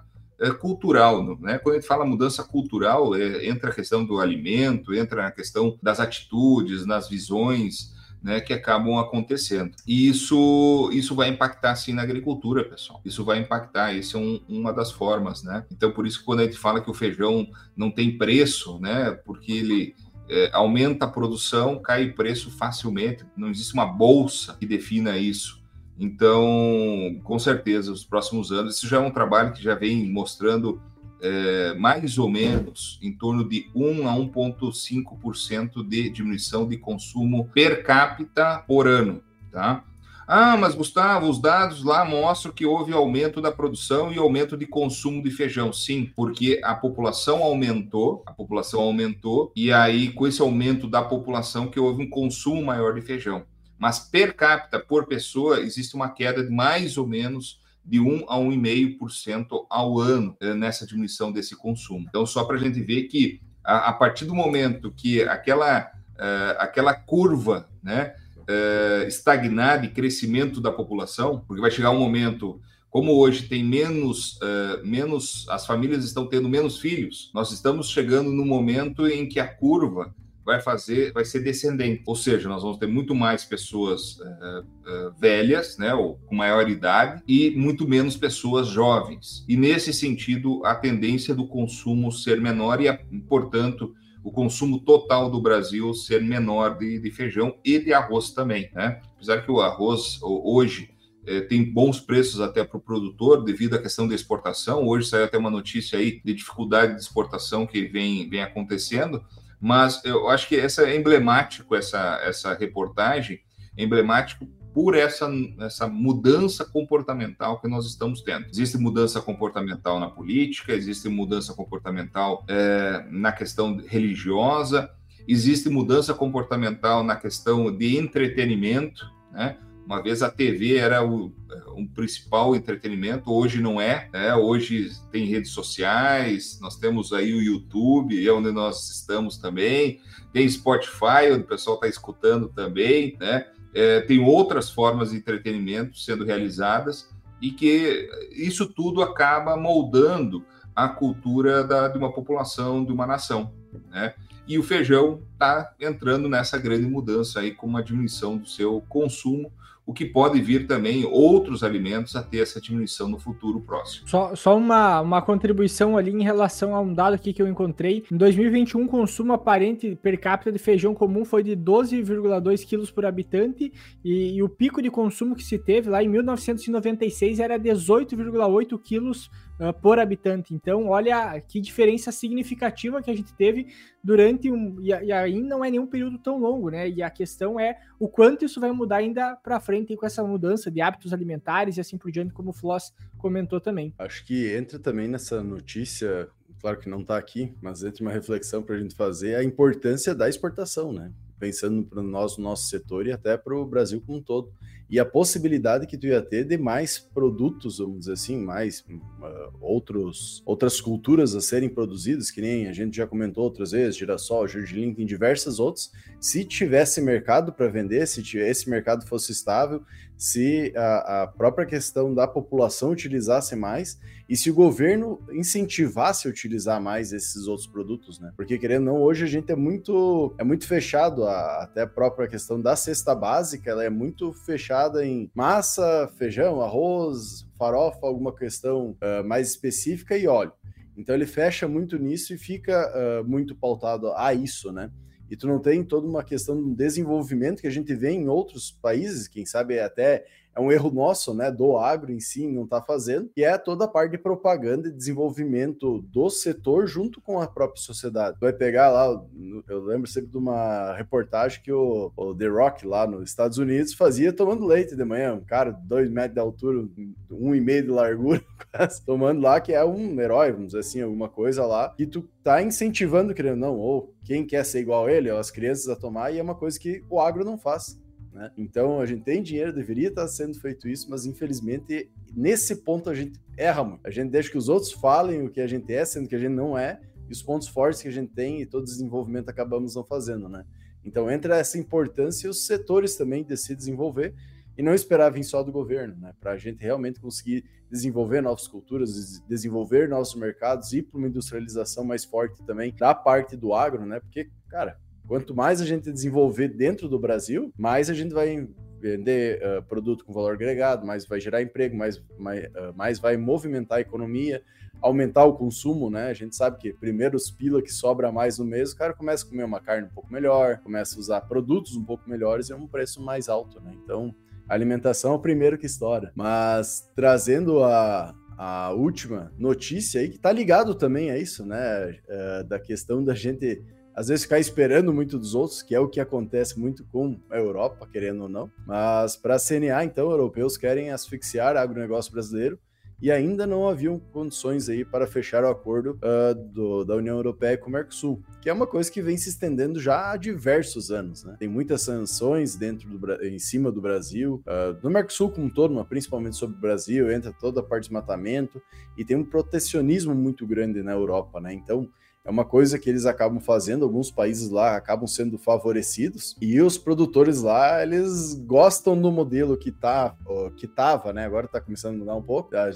cultural, né? Quando a gente fala mudança cultural, é, entra a questão do alimento, entra a questão das atitudes, nas visões, né, que acabam acontecendo. E isso, isso vai impactar sim na agricultura, pessoal. Isso vai impactar, isso é um, uma das formas, né? Então, por isso que quando a gente fala que o feijão não tem preço, né, porque ele é, aumenta a produção, cai o preço facilmente, não existe uma bolsa que defina isso. Então, com certeza, os próximos anos, isso já é um trabalho que já vem mostrando é, mais ou menos em torno de 1 a 1,5% de diminuição de consumo per capita por ano, tá? Ah, mas Gustavo, os dados lá mostram que houve aumento da produção e aumento de consumo de feijão. Sim, porque a população aumentou, a população aumentou, e aí com esse aumento da população que houve um consumo maior de feijão. Mas per capita, por pessoa, existe uma queda de mais ou menos de 1 a 1,5% ao ano eh, nessa diminuição desse consumo. Então, só para a gente ver que a, a, partir do momento que aquela, uh, aquela curva né, uh, estagnar de crescimento da população, porque vai chegar um momento como hoje tem menos, uh, menos, as famílias estão tendo menos filhos, nós estamos chegando no momento em que a curva vai fazer, vai ser descendente. Ou seja, nós vamos ter muito mais pessoas uh, uh, velhas, né, ou com maior idade, e muito menos pessoas jovens. E nesse sentido, a tendência do consumo ser menor e, portanto, o consumo total do Brasil ser menor de, de feijão e de arroz também, né? Apesar que o arroz hoje eh, tem bons preços até para o produtor devido à questão da exportação. Hoje saiu até uma notícia aí de dificuldade de exportação que vem, vem acontecendo, mas eu acho que essa é emblemático, essa, essa reportagem, é emblemático por essa, essa mudança comportamental que nós estamos tendo. Existe mudança comportamental na política, existe mudança comportamental é, na questão religiosa, existe mudança comportamental na questão de entretenimento, né? Uma vez a TV era o um principal entretenimento, hoje não é, né? Hoje tem redes sociais, nós temos aí o YouTube, é onde nós estamos também, tem Spotify, onde o pessoal está escutando também, né? É, tem outras formas de entretenimento sendo realizadas e que isso tudo acaba moldando a cultura da, de uma população, de uma nação, né? E o feijão está entrando nessa grande mudança aí com uma diminuição do seu consumo, o que pode vir também outros alimentos a ter essa diminuição no futuro próximo. Só, só uma, uma contribuição ali em relação a um dado aqui que eu encontrei. Em 2021, o consumo aparente per capita de feijão comum foi de 12,2 quilos por habitante e, e, o pico de consumo que se teve lá em 1996 era 18,8 quilos uh, por habitante. Então, olha que diferença significativa que a gente teve durante um. E, e aí não é nenhum período tão longo, né? E a questão é o quanto isso vai mudar ainda para frente com essa mudança de hábitos alimentares e assim por diante, como o Floss comentou também. Acho que entra também nessa notícia, claro que não está aqui, mas entra uma reflexão para a gente fazer a importância da exportação, né? Pensando para nós, no nosso setor e até para o Brasil como um todo e a possibilidade que tu ia ter de mais produtos, vamos dizer assim, mais uh, outros, outras culturas a serem produzidas, que nem a gente já comentou outras vezes, girassol, gergelim, tem diversas outras. Se tivesse mercado para vender, se esse mercado fosse estável, se a, a, própria questão da população utilizasse mais e se o governo incentivasse a utilizar mais esses outros produtos, né? Porque querendo ou não, hoje a gente é muito é muito fechado a, até a própria questão da cesta básica, ela é muito fechada em massa, feijão, arroz, farofa, alguma questão uh, mais específica e óleo. Então ele fecha muito nisso e fica uh, muito pautado a isso, né? E tu não tem toda uma questão de desenvolvimento que a gente vê em outros países, quem sabe até é um erro nosso, né, do agro em si, não está fazendo, e é toda a parte de propaganda e desenvolvimento do setor junto com a própria sociedade. Vai pegar lá, eu lembro sempre de uma reportagem que o, o The Rock lá nos Estados Unidos fazia tomando leite de manhã, um cara dois metros de altura, um e meio de largura, tomando lá, que é um herói, vamos dizer assim, alguma coisa lá, que tu tá incentivando, querendo não, ou quem quer ser igual a ele, as crianças a tomar, e é uma coisa que o agro não faz. Né? Então a gente tem dinheiro, deveria estar sendo feito isso, mas infelizmente nesse ponto a gente erra muito. A gente deixa que os outros falem o que a gente é, sendo que a gente não é, e os pontos fortes que a gente tem e todo desenvolvimento acabamos não fazendo, né? Então entra essa importância e os setores também de se desenvolver e não esperar vir só do governo, né? Para a gente realmente conseguir desenvolver novas culturas, desenvolver novos mercados e para uma industrialização mais forte também da parte do agro, né? Porque, cara, Quanto mais a gente desenvolver dentro do Brasil, mais a gente vai vender uh, produto com valor agregado, mais vai gerar emprego, mais, mais, uh, mais vai movimentar a economia, aumentar o consumo, né? A gente sabe que primeiro os pila que sobra mais no mês, o cara começa a comer uma carne um pouco melhor, começa a usar produtos um pouco melhores e é um preço mais alto, né? Então, alimentação é o primeiro que estoura. Mas trazendo a, a última notícia aí, que tá ligado também a isso, né? Uh, da questão da gente às vezes ficar esperando muito dos outros, que é o que acontece muito com a Europa, querendo ou não. Mas para a CNA, então, europeus querem asfixiar agronegócio brasileiro e ainda não haviam condições aí para fechar o acordo uh, do, da União Europeia com o Mercosul, que é uma coisa que vem se estendendo já há diversos anos. Né? Tem muitas sanções dentro do, em cima do Brasil, uh, no Mercosul como um todo, mas principalmente sobre o Brasil, entra toda a parte de desmatamento e tem um protecionismo muito grande na Europa, né? Então é uma coisa que eles acabam fazendo, alguns países lá acabam sendo favorecidos, e os produtores lá, eles gostam do modelo que tá, que tava, né? Agora tá começando a mudar um pouco. Ah,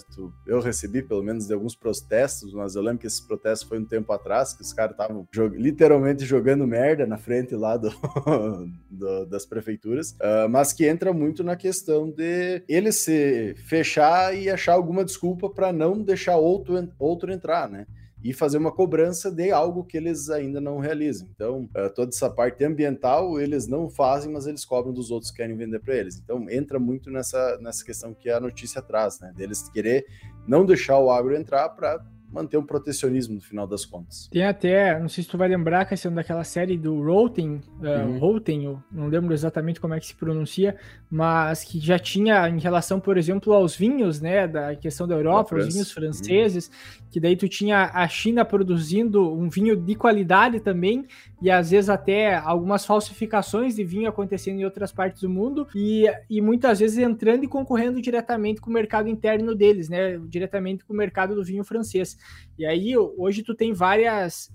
eu recebi pelo menos de alguns protestos, mas eu lembro que esse protesto foi um tempo atrás, que os caras estavam literalmente jogando merda na frente lá do, do das prefeituras, uh, mas que entra muito na questão de ele se fechar e achar alguma desculpa para não deixar outro, outro entrar, né? E fazer uma cobrança de algo que eles ainda não realizam. Então, uh, toda essa parte ambiental eles não fazem, mas eles cobram dos outros que querem vender para eles. Então, entra muito nessa, nessa questão que a notícia traz, né? Deles querer não deixar o agro entrar para manter um protecionismo no final das contas. Tem até, não sei se tu vai lembrar, questão daquela série do Roten, uh, uhum. Roten, não lembro exatamente como é que se pronuncia, mas que já tinha em relação, por exemplo, aos vinhos, né, da questão da Europa, os vinhos franceses, uhum. que daí tu tinha a China produzindo um vinho de qualidade também, e às vezes até algumas falsificações de vinho acontecendo em outras partes do mundo, e, e muitas vezes entrando e concorrendo diretamente com o mercado interno deles, né, diretamente com o mercado do vinho francês. E aí, hoje tu tem várias,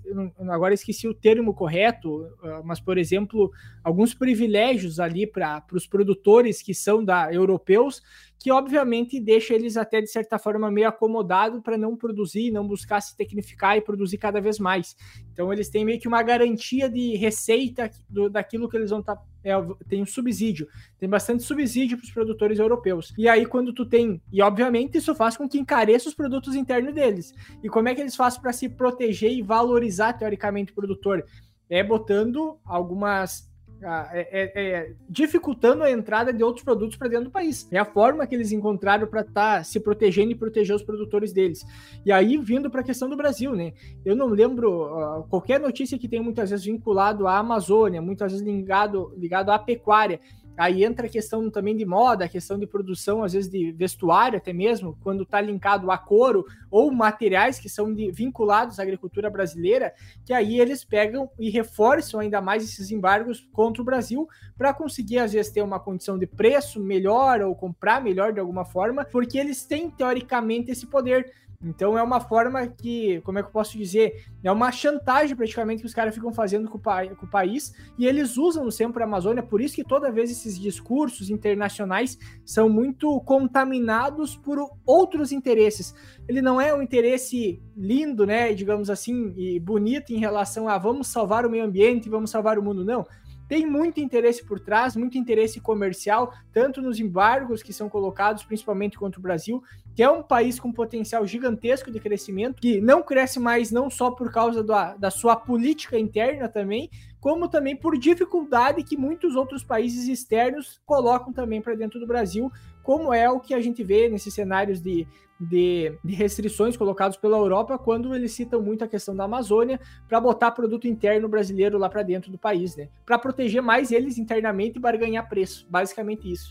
agora esqueci o termo correto, ah, mas, por exemplo, alguns privilégios ali para os produtores que são da europeus, que obviamente deixa eles até de certa forma meio acomodados para não produzir, não buscar se tecnificar e produzir cada vez mais. Então eles têm meio que uma garantia de receita do, daquilo que eles vão estar. Tá, é, tem um subsídio, tem bastante subsídio para os produtores europeus. E aí, quando tu tem. E obviamente isso faz com que encareça os produtos internos deles. E como é que eles fazem para se proteger e valorizar, teoricamente, o produtor? É botando algumas é, é, é, dificultando a entrada de outros produtos para dentro do país. É a forma que eles encontraram para estar tá se protegendo e proteger os produtores deles. E aí, vindo para a questão do Brasil, né? Eu não lembro uh, qualquer notícia que tenha muitas vezes vinculado à Amazônia, muitas vezes ligado, ligado à pecuária. Aí entra a questão também de moda, a questão de produção, às vezes de vestuário até mesmo, quando está linkado a couro ou materiais que são de, vinculados à agricultura brasileira, que aí eles pegam e reforçam ainda mais esses embargos contra o Brasil para conseguir, às vezes, ter uma condição de preço melhor ou comprar melhor de alguma forma, porque eles têm, teoricamente, esse poder então é uma forma que, como é que eu posso dizer? É uma chantagem praticamente que os caras ficam fazendo com o, pa com o país e eles usam sempre a Amazônia, por isso que toda vez esses discursos internacionais são muito contaminados por outros interesses. Ele não é um interesse lindo, né, digamos assim, e bonito em relação a vamos salvar o meio ambiente, vamos salvar o mundo, não tem muito interesse por trás, muito interesse comercial, tanto nos embargos que são colocados, principalmente contra o Brasil, que é um país com potencial gigantesco de crescimento, que não cresce mais não só por causa da, da sua política interna também, como também por dificuldade que muitos outros países externos colocam também para dentro do Brasil, como é o que a gente vê nesses cenários de de, de, restrições colocados pela Europa quando eles citam muito a questão da Amazônia para botar produto interno brasileiro lá para dentro do país, né? Para proteger mais eles internamente e barganhar preço, basicamente isso.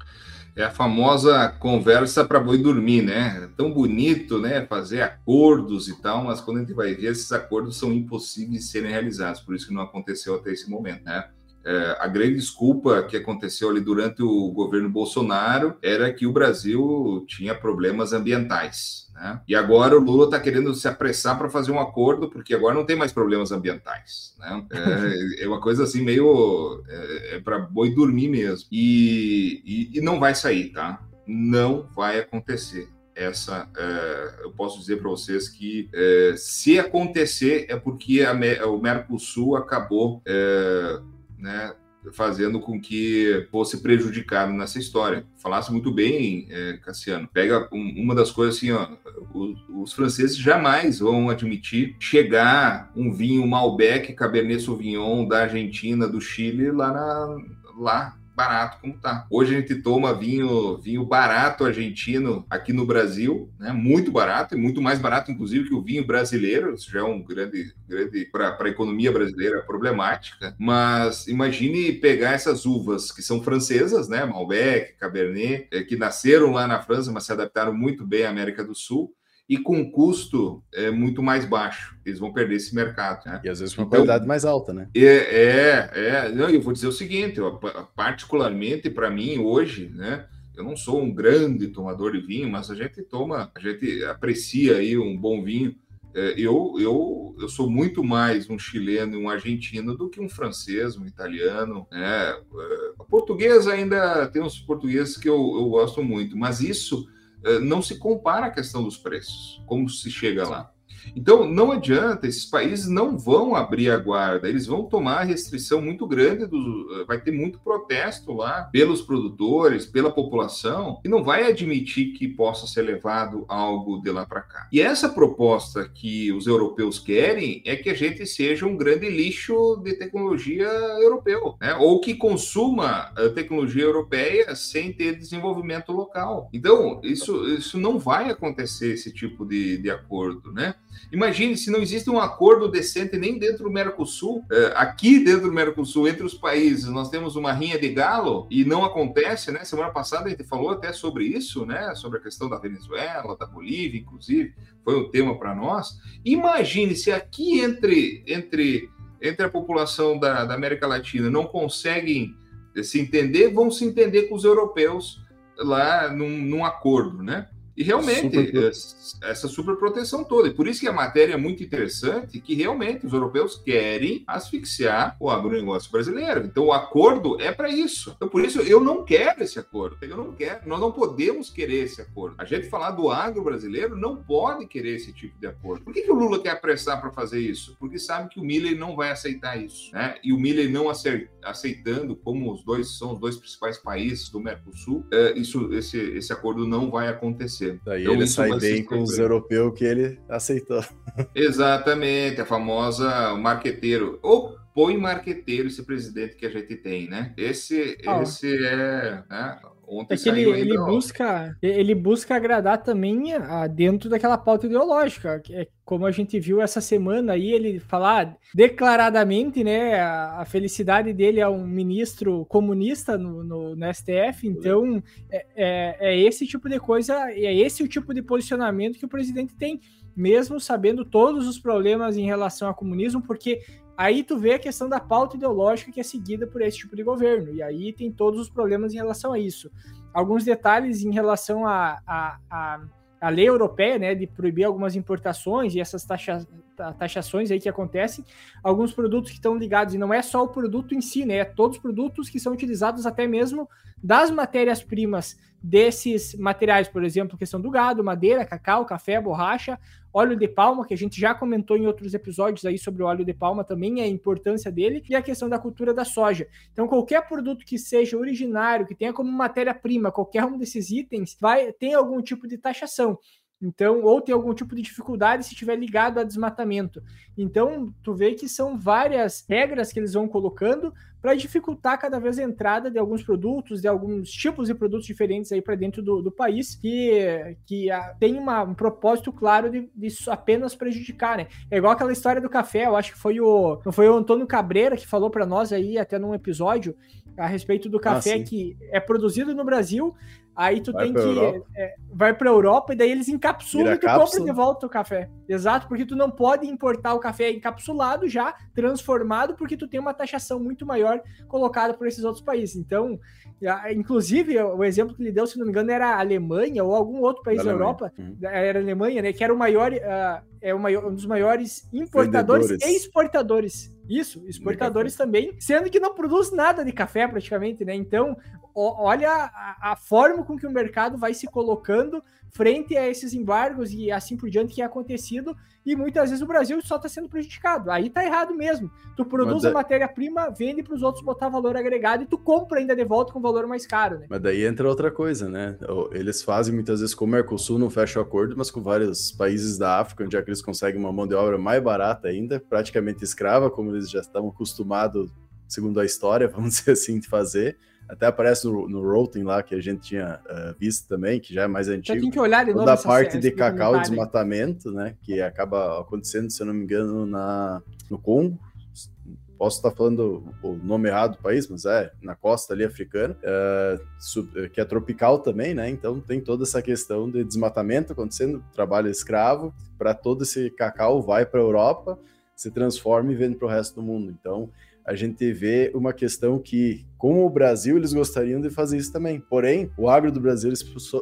É a famosa conversa para boi dormir, né? É tão bonito, né? Fazer acordos e tal, mas quando a gente vai ver, esses acordos são impossíveis de serem realizados, por isso que não aconteceu até esse momento, né? É, a grande desculpa que aconteceu ali durante o governo Bolsonaro era que o Brasil tinha problemas ambientais. Né? E agora o Lula está querendo se apressar para fazer um acordo, porque agora não tem mais problemas ambientais. Né? É, é uma coisa assim meio é, é para boi dormir mesmo. E, e, e, não vai sair, tá? Não vai acontecer. Essa, é, eu posso dizer para vocês que é, se acontecer é porque a, o Mercosul acabou é, né, fazendo com que fosse prejudicado nessa história. Falasse muito bem, é, Cassiano. Pega um, uma das coisas assim, ó, os, os, franceses jamais vão admitir chegar um vinho Malbec, Cabernet Sauvignon da Argentina, do Chile lá na, lá barato como tá. Hoje a gente toma vinho, vinho barato argentino aqui no Brasil, né? Muito barato e muito mais barato, inclusive, que o vinho brasileiro. Isso já é um grande, grande para a economia brasileira problemática. Mas imagine pegar essas uvas que são francesas, né? Malbec, Cabernet, é, que nasceram lá na França, mas se adaptaram muito bem à América do Sul e com custo é, muito mais baixo. Eles vão perder esse mercado. Né? E às vezes com uma então, qualidade mais alta, né? É, é, é. Não, eu vou dizer o seguinte: eu, particularmente para mim hoje, né? Eu não sou um grande tomador de vinho, mas a gente toma, a gente aprecia aí um bom vinho. É, eu, eu, eu sou muito mais um chileno e um argentino do que um francês, um italiano. Né? É, português ainda tem uns portugueses que eu, eu gosto muito, mas isso não se compara a questão dos preços, como se chega lá. Então, não adianta, esses países não vão abrir a guarda, eles vão tomar restrição muito grande, do, vai ter muito protesto lá pelos produtores, pela população, e não vai admitir que possa ser levado algo de lá para cá. E essa proposta que os europeus querem é que a gente seja um grande lixo de tecnologia europeu, né? ou que consuma a tecnologia europeia sem ter desenvolvimento local. Então, isso, isso não vai acontecer, esse tipo de, de acordo, né? Imagine se não existe um acordo decente nem dentro do Mercosul, é, aqui dentro do Mercosul, entre os países, nós temos uma rinha de galo e não acontece, né? Semana passada a gente falou até sobre isso, né? Sobre a questão da Venezuela, da Bolívia, inclusive, foi um tema para nós. Imagine se aqui entre, entre, entre a população da, da América Latina não conseguem se entender, vão se entender com os europeus lá num, num acordo, né? E realmente, super... essa superproteção toda. E por isso que a matéria é muito interessante, que realmente os europeus querem asfixiar o agronegócio brasileiro. Então, o acordo é para isso. Então, por isso, eu não quero esse acordo. Eu não quero. Nós não podemos querer esse acordo. A gente falar do agro brasileiro não pode querer esse tipo de acordo. Por que, que o Lula quer apressar para fazer isso? Porque sabe que o Miller não vai aceitar isso. Né? E o Miller não aceitando, como os dois são os dois principais países do Mercosul, é, isso, esse, esse acordo não vai acontecer acontecer. Daí então, ele sai bem com os europeus que ele aceitou. Exatamente, a famosa marqueteiro. Ou põe marqueteiro esse presidente que a gente tem, né? Esse, oh. esse é. Né? Ontem é que ele, ele busca ele busca agradar também a, dentro daquela pauta ideológica, que é como a gente viu essa semana aí, ele falar declaradamente, né, a, a felicidade dele é um ministro comunista no, no, no STF, então é, é, é, esse tipo de coisa, é esse o tipo de posicionamento que o presidente tem, mesmo sabendo todos os problemas em relação ao comunismo, porque Aí tu vê a questão da pauta ideológica que é seguida por esse tipo de governo, e aí tem todos os problemas em relação a isso. Alguns detalhes em relação à a, a, a, lei europeia, né, de proibir algumas importações e essas taxa, taxações aí que acontecem, alguns produtos que estão ligados, e não é só o produto em si, né, é todos os produtos que são utilizados até mesmo das matérias-primas desses materiais, por exemplo, questão do gado, madeira, cacau, café, borracha, óleo de palma, que a gente já comentou em outros episódios aí sobre o óleo de palma também, a importância dele, e a questão da cultura da soja. Então, qualquer produto que seja originário, que tenha como matéria-prima qualquer um desses itens, vai ter algum tipo de taxação. Então, ou tem algum tipo de dificuldade se estiver ligado a desmatamento. Então, tu vê que são várias regras que eles vão colocando para dificultar cada vez a entrada de alguns produtos, de alguns tipos de produtos diferentes aí para dentro do, do, país, que, que a, tem uma, um propósito claro de, de apenas prejudicar, né? É igual aquela história do café, eu acho que foi o, não foi o Antônio Cabreira que falou para nós aí até num episódio a respeito do ah, café ah, que é produzido no Brasil, Aí tu vai tem que. É, vai pra Europa e daí eles encapsulam e tu compra de volta o café. Exato, porque tu não pode importar o café encapsulado já, transformado, porque tu tem uma taxação muito maior colocada por esses outros países. Então, inclusive, o exemplo que ele deu, se não me engano, era a Alemanha ou algum outro país da, da Europa. Uhum. Era a Alemanha, né? Que era o maior. Uh, é o maior, um dos maiores importadores Vendedores. e exportadores. Isso, exportadores também, sendo que não produz nada de café praticamente, né? Então, olha a, a, forma com que o mercado vai se colocando frente a esses embargos e assim por diante que é acontecido, e muitas vezes o Brasil só está sendo prejudicado. Aí tá errado mesmo. Tu produz a é... matéria-prima, vende para os outros botar valor agregado e tu compra ainda de volta com valor mais caro, né? Mas daí entra outra coisa, né? Eles fazem muitas vezes com o Mercosul, não fecha o acordo, mas com vários países da África, onde é que eles conseguem uma mão de obra mais barata ainda, praticamente escrava, como eles já estão acostumados, segundo a história, vamos dizer assim, de fazer até aparece no, no Rotten lá, que a gente tinha uh, visto também, que já é mais antigo. Já tem que olhar de novo. Da parte de cacau e desmatamento, né? Que acaba acontecendo, se eu não me engano, na, no Congo. Posso estar falando o nome errado do país, mas é na costa ali africana, uh, sub, que é tropical também, né? Então tem toda essa questão de desmatamento acontecendo, trabalho escravo, para todo esse cacau vai para a Europa, se transforma e vende para o resto do mundo. Então a gente vê uma questão que, com o Brasil, eles gostariam de fazer isso também. Porém, o agro do Brasil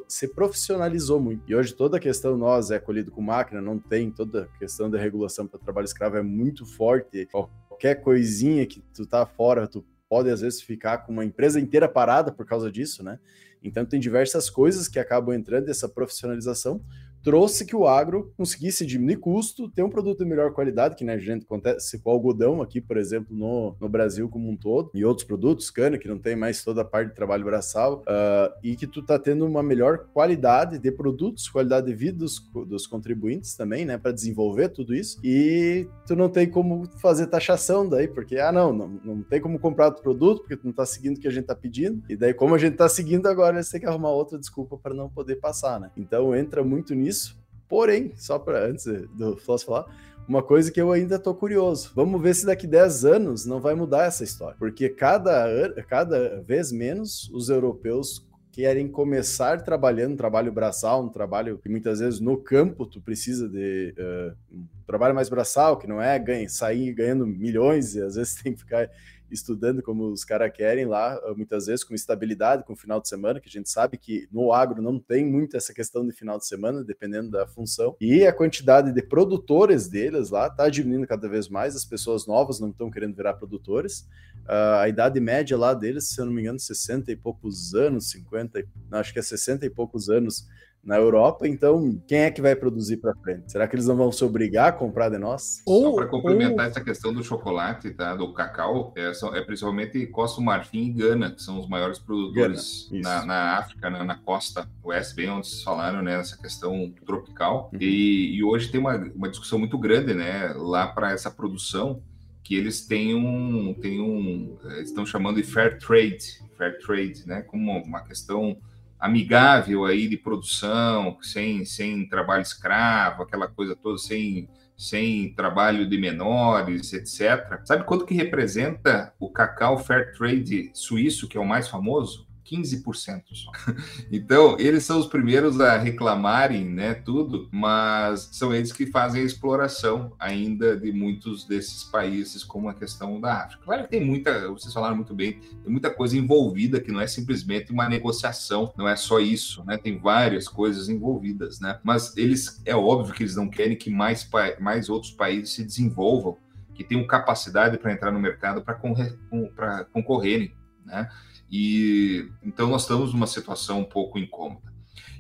se profissionalizou muito. E hoje toda a questão nós é colhido com máquina, não tem toda a questão da regulação para trabalho escravo é muito forte. Qualquer coisinha que tu tá fora, tu pode às vezes ficar com uma empresa inteira parada por causa disso, né? Então tem diversas coisas que acabam entrando nessa profissionalização, trouxe que o agro conseguisse diminuir custo, ter um produto de melhor qualidade, que né, gente acontece com o algodão aqui, por exemplo, no, no Brasil como um todo, e outros produtos, cana, que não tem mais toda a parte de trabalho braçal, uh, e que tu tá tendo uma melhor qualidade de produtos, qualidade de vida dos, dos contribuintes também, né, para desenvolver tudo isso, e tu não tem como fazer taxação daí, porque, ah, não, não, não tem como comprar outro produto, porque tu não tá seguindo o que a gente tá pedindo, e daí como a gente tá seguindo agora, você tem que arrumar outra desculpa para não poder passar, né? Então entra muito nisso, isso. Porém, só para antes do Floss falar, uma coisa que eu ainda tô curioso. Vamos ver se daqui 10 anos não vai mudar essa história. Porque cada, cada vez menos os europeus querem começar trabalhando um trabalho braçal, um trabalho que muitas vezes no campo tu precisa de uh, um trabalho mais braçal, que não é ganha, sair ganhando milhões e às vezes tem que ficar estudando como os caras querem lá, muitas vezes com estabilidade, com final de semana, que a gente sabe que no agro não tem muito essa questão de final de semana, dependendo da função. E a quantidade de produtores deles lá está diminuindo cada vez mais, as pessoas novas não estão querendo virar produtores. Uh, a idade média lá deles, se eu não me engano, 60 e poucos anos, 50, não, acho que é 60 e poucos anos na Europa, então quem é que vai produzir para frente? Será que eles não vão se obrigar a comprar de nós? Ou, Só para complementar ou... essa questão do chocolate, tá? Do cacau, é, é principalmente Costa do Marfim e Gana, que são os maiores produtores na, na, África, na, na, costa oeste, bem onde vocês falaram, né? Nessa questão tropical. Uhum. E, e, hoje tem uma, uma discussão muito grande, né? Lá para essa produção, que eles têm um, têm um, estão chamando de fair trade, fair trade, né? Como uma questão amigável aí de produção, sem, sem trabalho escravo, aquela coisa toda, sem, sem trabalho de menores, etc. Sabe quanto que representa o cacau Fair Trade suíço, que é o mais famoso? 15% só. Então, eles são os primeiros a reclamarem, né, tudo, mas são eles que fazem a exploração ainda de muitos desses países, como a questão da África. Claro que tem muita, vocês falaram muito bem, tem muita coisa envolvida que não é simplesmente uma negociação, não é só isso, né? Tem várias coisas envolvidas, né? Mas eles, é óbvio que eles não querem que mais, mais outros países se desenvolvam, que tenham capacidade para entrar no mercado para concorrerem, né? E então nós estamos numa situação um pouco incômoda.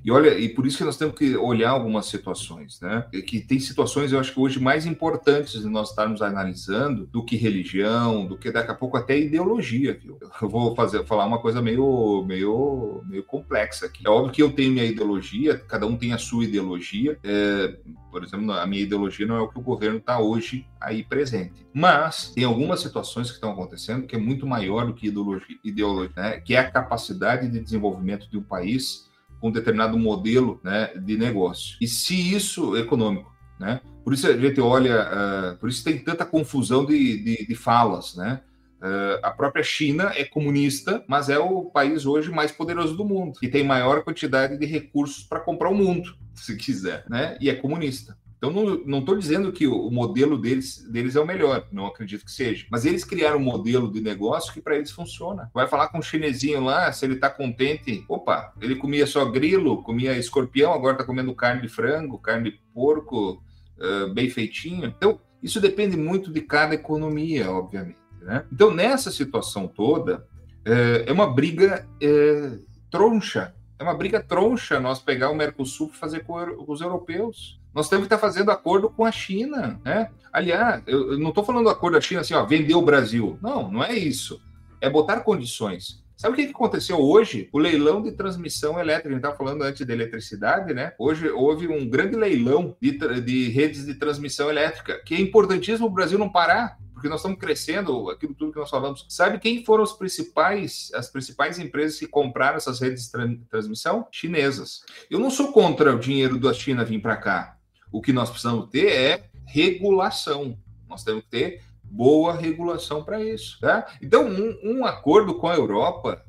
E olha, e por isso que nós temos que olhar algumas situações, né? Que tem situações, eu acho que hoje mais importantes de nós estarmos analisando do que religião, do que daqui a pouco até ideologia, viu? Eu vou fazer, falar uma coisa meio, meio, meio complexa aqui. É óbvio que eu tenho minha ideologia, cada um tem a sua ideologia. É, por exemplo, a minha ideologia não é o que o governo está hoje aí presente. Mas tem algumas situações que estão acontecendo que é muito maior do que ideologia, ideologia né? que é a capacidade de desenvolvimento de um país com um determinado modelo né, de negócio. E se isso econômico, né? Por isso a gente olha, uh, por isso tem tanta confusão de, de, de falas, né? Uh, a própria China é comunista, mas é o país hoje mais poderoso do mundo, e tem maior quantidade de recursos para comprar o mundo, se quiser, né? E é comunista. Então, não estou dizendo que o, modelo deles, deles é o melhor, não acredito que seja. Mas eles criaram um modelo de negócio que para eles funciona. Vai falar com um chinesinho lá, se ele está contente. Opa, ele comia só grilo, comia escorpião, agora está comendo carne de frango, carne de porco, uh, bem feitinho. Então, isso depende muito de cada economia, obviamente. Né? Então, nessa situação toda, é, uma briga troncha. É uma briga troncha nós pegar o Mercosul e fazer com os europeus. Nós temos que estar fazendo acordo com a China, né? Aliás, eu não estou falando acordo da China assim, ó, vender o Brasil. Não, não é isso. É botar condições. Sabe o que aconteceu hoje? O leilão de transmissão elétrica. A gente estava falando antes de eletricidade, né? Hoje houve um grande leilão de, de redes de transmissão elétrica, que é importantíssimo o Brasil não parar porque nós estamos crescendo, aquilo tudo que nós falamos. Sabe quem foram os principais, as principais empresas que compraram essas redes de transmissão? Chinesas. Eu não sou contra o dinheiro da China vir para cá. O que nós precisamos ter é regulação. Nós temos que ter boa regulação para isso. Tá? Então, um, um, acordo com a Europa,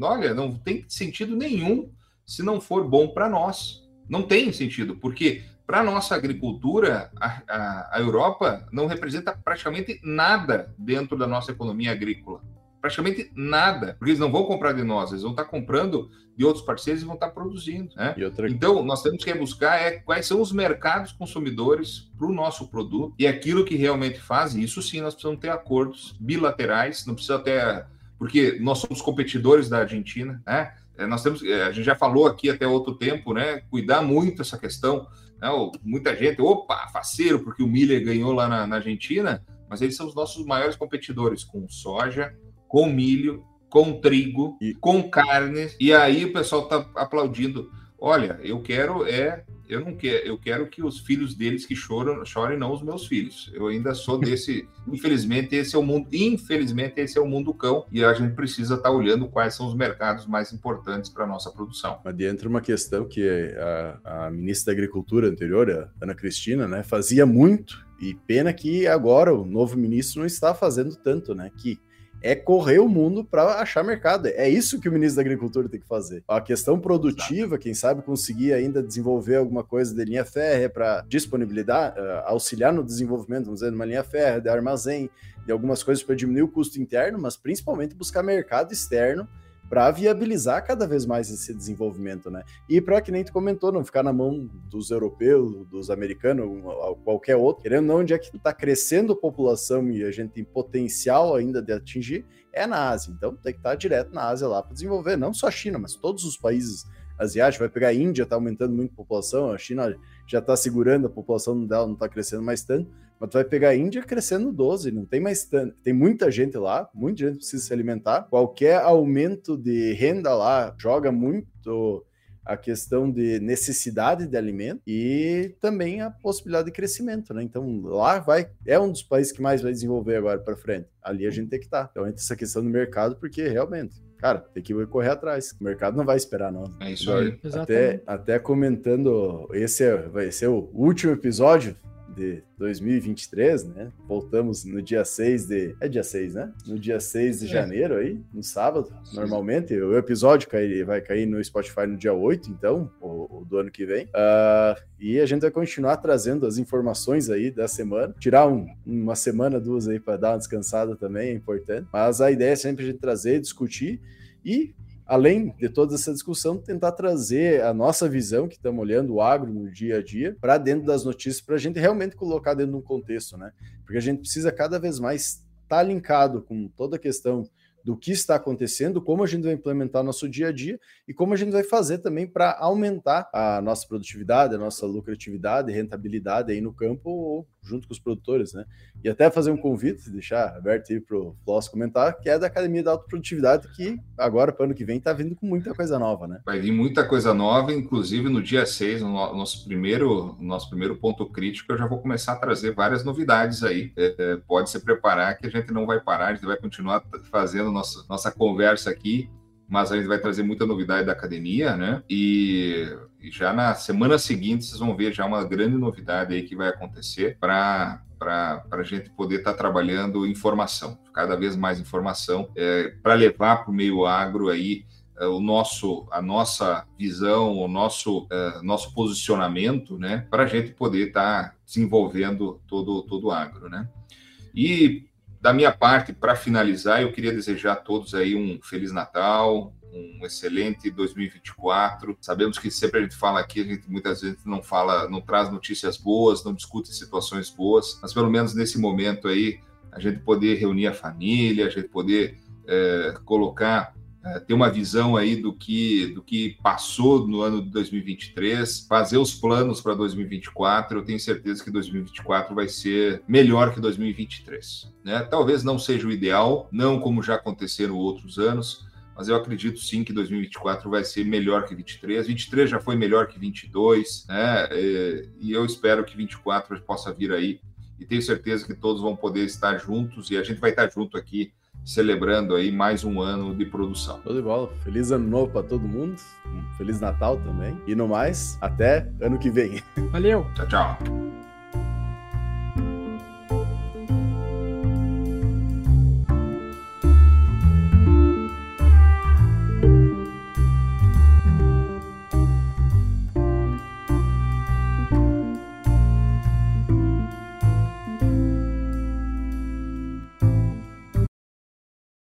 olha, não tem sentido nenhum se não for bom para nós. Não tem sentido, porque para a nossa agricultura, a, a, a Europa não representa praticamente nada dentro da nossa economia agrícola praticamente nada, porque eles não vão comprar de nós, eles vão estar comprando de outros parceiros e vão estar produzindo. Né? Outra... Então, nós temos que buscar é quais são os mercados consumidores para o nosso produto e aquilo que realmente faz. Isso sim, nós precisamos ter acordos bilaterais, não precisa ter. Porque nós somos competidores da Argentina, né? É, nós temos, é, a gente já falou aqui até outro tempo, né? Cuidar muito essa questão. Né? Muita gente, opa, faceiro, porque o Miller ganhou lá na, na Argentina, mas eles são os nossos maiores competidores com soja, com milho, com trigo, e... com carne. E aí o pessoal está aplaudindo. Olha, eu quero é Eu não quero, eu quero que os filhos deles que choram, chorem, não os meus filhos. Eu ainda sou desse. infelizmente, esse é o mundo. Infelizmente, esse é o mundo cão e a gente precisa estar tá olhando quais são os mercados mais importantes para a nossa produção. Mas entra uma questão que a, a ministra da Agricultura anterior, a Ana Cristina, né, fazia muito e pena que agora o novo ministro não está fazendo tanto, né? Que é correr o mundo para achar mercado. É isso que o ministro da Agricultura tem que fazer. A questão produtiva, quem sabe conseguir ainda desenvolver alguma coisa de linha férrea para disponibilidade, uh, auxiliar no desenvolvimento, vamos dizer, de uma linha férrea, de armazém, de algumas coisas para diminuir o custo interno, mas principalmente buscar mercado externo para viabilizar cada vez mais esse desenvolvimento, né? E para que nem tu comentou, não ficar na mão dos europeus, dos americanos, qualquer outro, querendo não, onde é que está crescendo a população e a gente tem potencial ainda de atingir, é na Ásia. Então tem que estar tá direto na Ásia lá para desenvolver, não só a China, mas todos os países asiáticos. Vai pegar a Índia, está aumentando muito a população, a China já está segurando, a população dela não está crescendo mais tanto. Mas tu vai pegar a Índia crescendo 12, não tem mais tanto. Tem muita gente lá, muita gente precisa se alimentar. Qualquer aumento de renda lá joga muito a questão de necessidade de alimento e também a possibilidade de crescimento, né? Então lá vai é um dos países que mais vai desenvolver agora para frente. Ali a gente tem que estar. Tá. Então entra essa questão do mercado porque realmente cara, tem que correr atrás. O mercado não vai esperar, não. É isso aí. Até, até comentando, esse é, vai ser o último episódio de 2023, né? Voltamos no dia 6 de. É dia 6, né? No dia 6 de é. janeiro aí, no sábado, normalmente. O episódio cai, vai cair no Spotify no dia 8, então, o, o do ano que vem. Uh, e a gente vai continuar trazendo as informações aí da semana. Tirar um, uma semana, duas aí para dar uma descansada também é importante. Mas a ideia é sempre a gente trazer, discutir e além de toda essa discussão, tentar trazer a nossa visão, que estamos olhando o agro no dia a dia, para dentro das notícias, para a gente realmente colocar dentro de um contexto, né? Porque a gente precisa cada vez mais estar tá linkado com toda a questão do que está acontecendo, como a gente vai implementar nosso dia a dia e como a gente vai fazer também para aumentar a nossa produtividade, a nossa lucratividade, rentabilidade aí no campo ou junto com os produtores, né? E até fazer um convite, deixar aberto aí para o Floss comentar, que é da Academia da Autoprodutividade, que agora, para o ano que vem, está vindo com muita coisa nova, né? Vai vir muita coisa nova, inclusive no dia 6, no nosso primeiro, nosso primeiro ponto crítico, eu já vou começar a trazer várias novidades aí. É, é, pode se preparar que a gente não vai parar, a gente vai continuar fazendo nossa, nossa conversa aqui mas a gente vai trazer muita novidade da academia, né? E, e, já na semana seguinte vocês vão ver já uma grande novidade aí que vai acontecer para para a gente poder estar tá trabalhando informação, cada vez mais informação, é, para levar para o meio agro aí é, o nosso, a nossa visão, o nosso, é, nosso posicionamento, né, para a gente poder estar tá desenvolvendo todo, todo o agro, né. E da minha parte, para finalizar, eu queria desejar a todos aí um Feliz Natal, um excelente 2024. Sabemos que sempre a gente fala aqui, a gente muitas vezes não fala, não traz notícias boas, não discute situações boas, mas pelo menos nesse momento aí, a gente poder reunir a família, a gente poder é, colocar ter uma visão aí do que, do que passou no ano de 2023, fazer os planos para 2024. Eu tenho certeza que 2024 vai ser melhor que 2023. Né? Talvez não seja o ideal, não como já aconteceram outros anos, mas eu acredito sim que 2024 vai ser melhor que 23. 23 já foi melhor que 22, né? E eu espero que 24 possa vir aí. E tenho certeza que todos vão poder estar juntos e a gente vai estar junto aqui celebrando aí mais um ano de produção. Show de bola. Feliz ano novo para todo mundo. Um Feliz Natal também. E no mais, até ano que vem. Valeu. Tchau, tchau.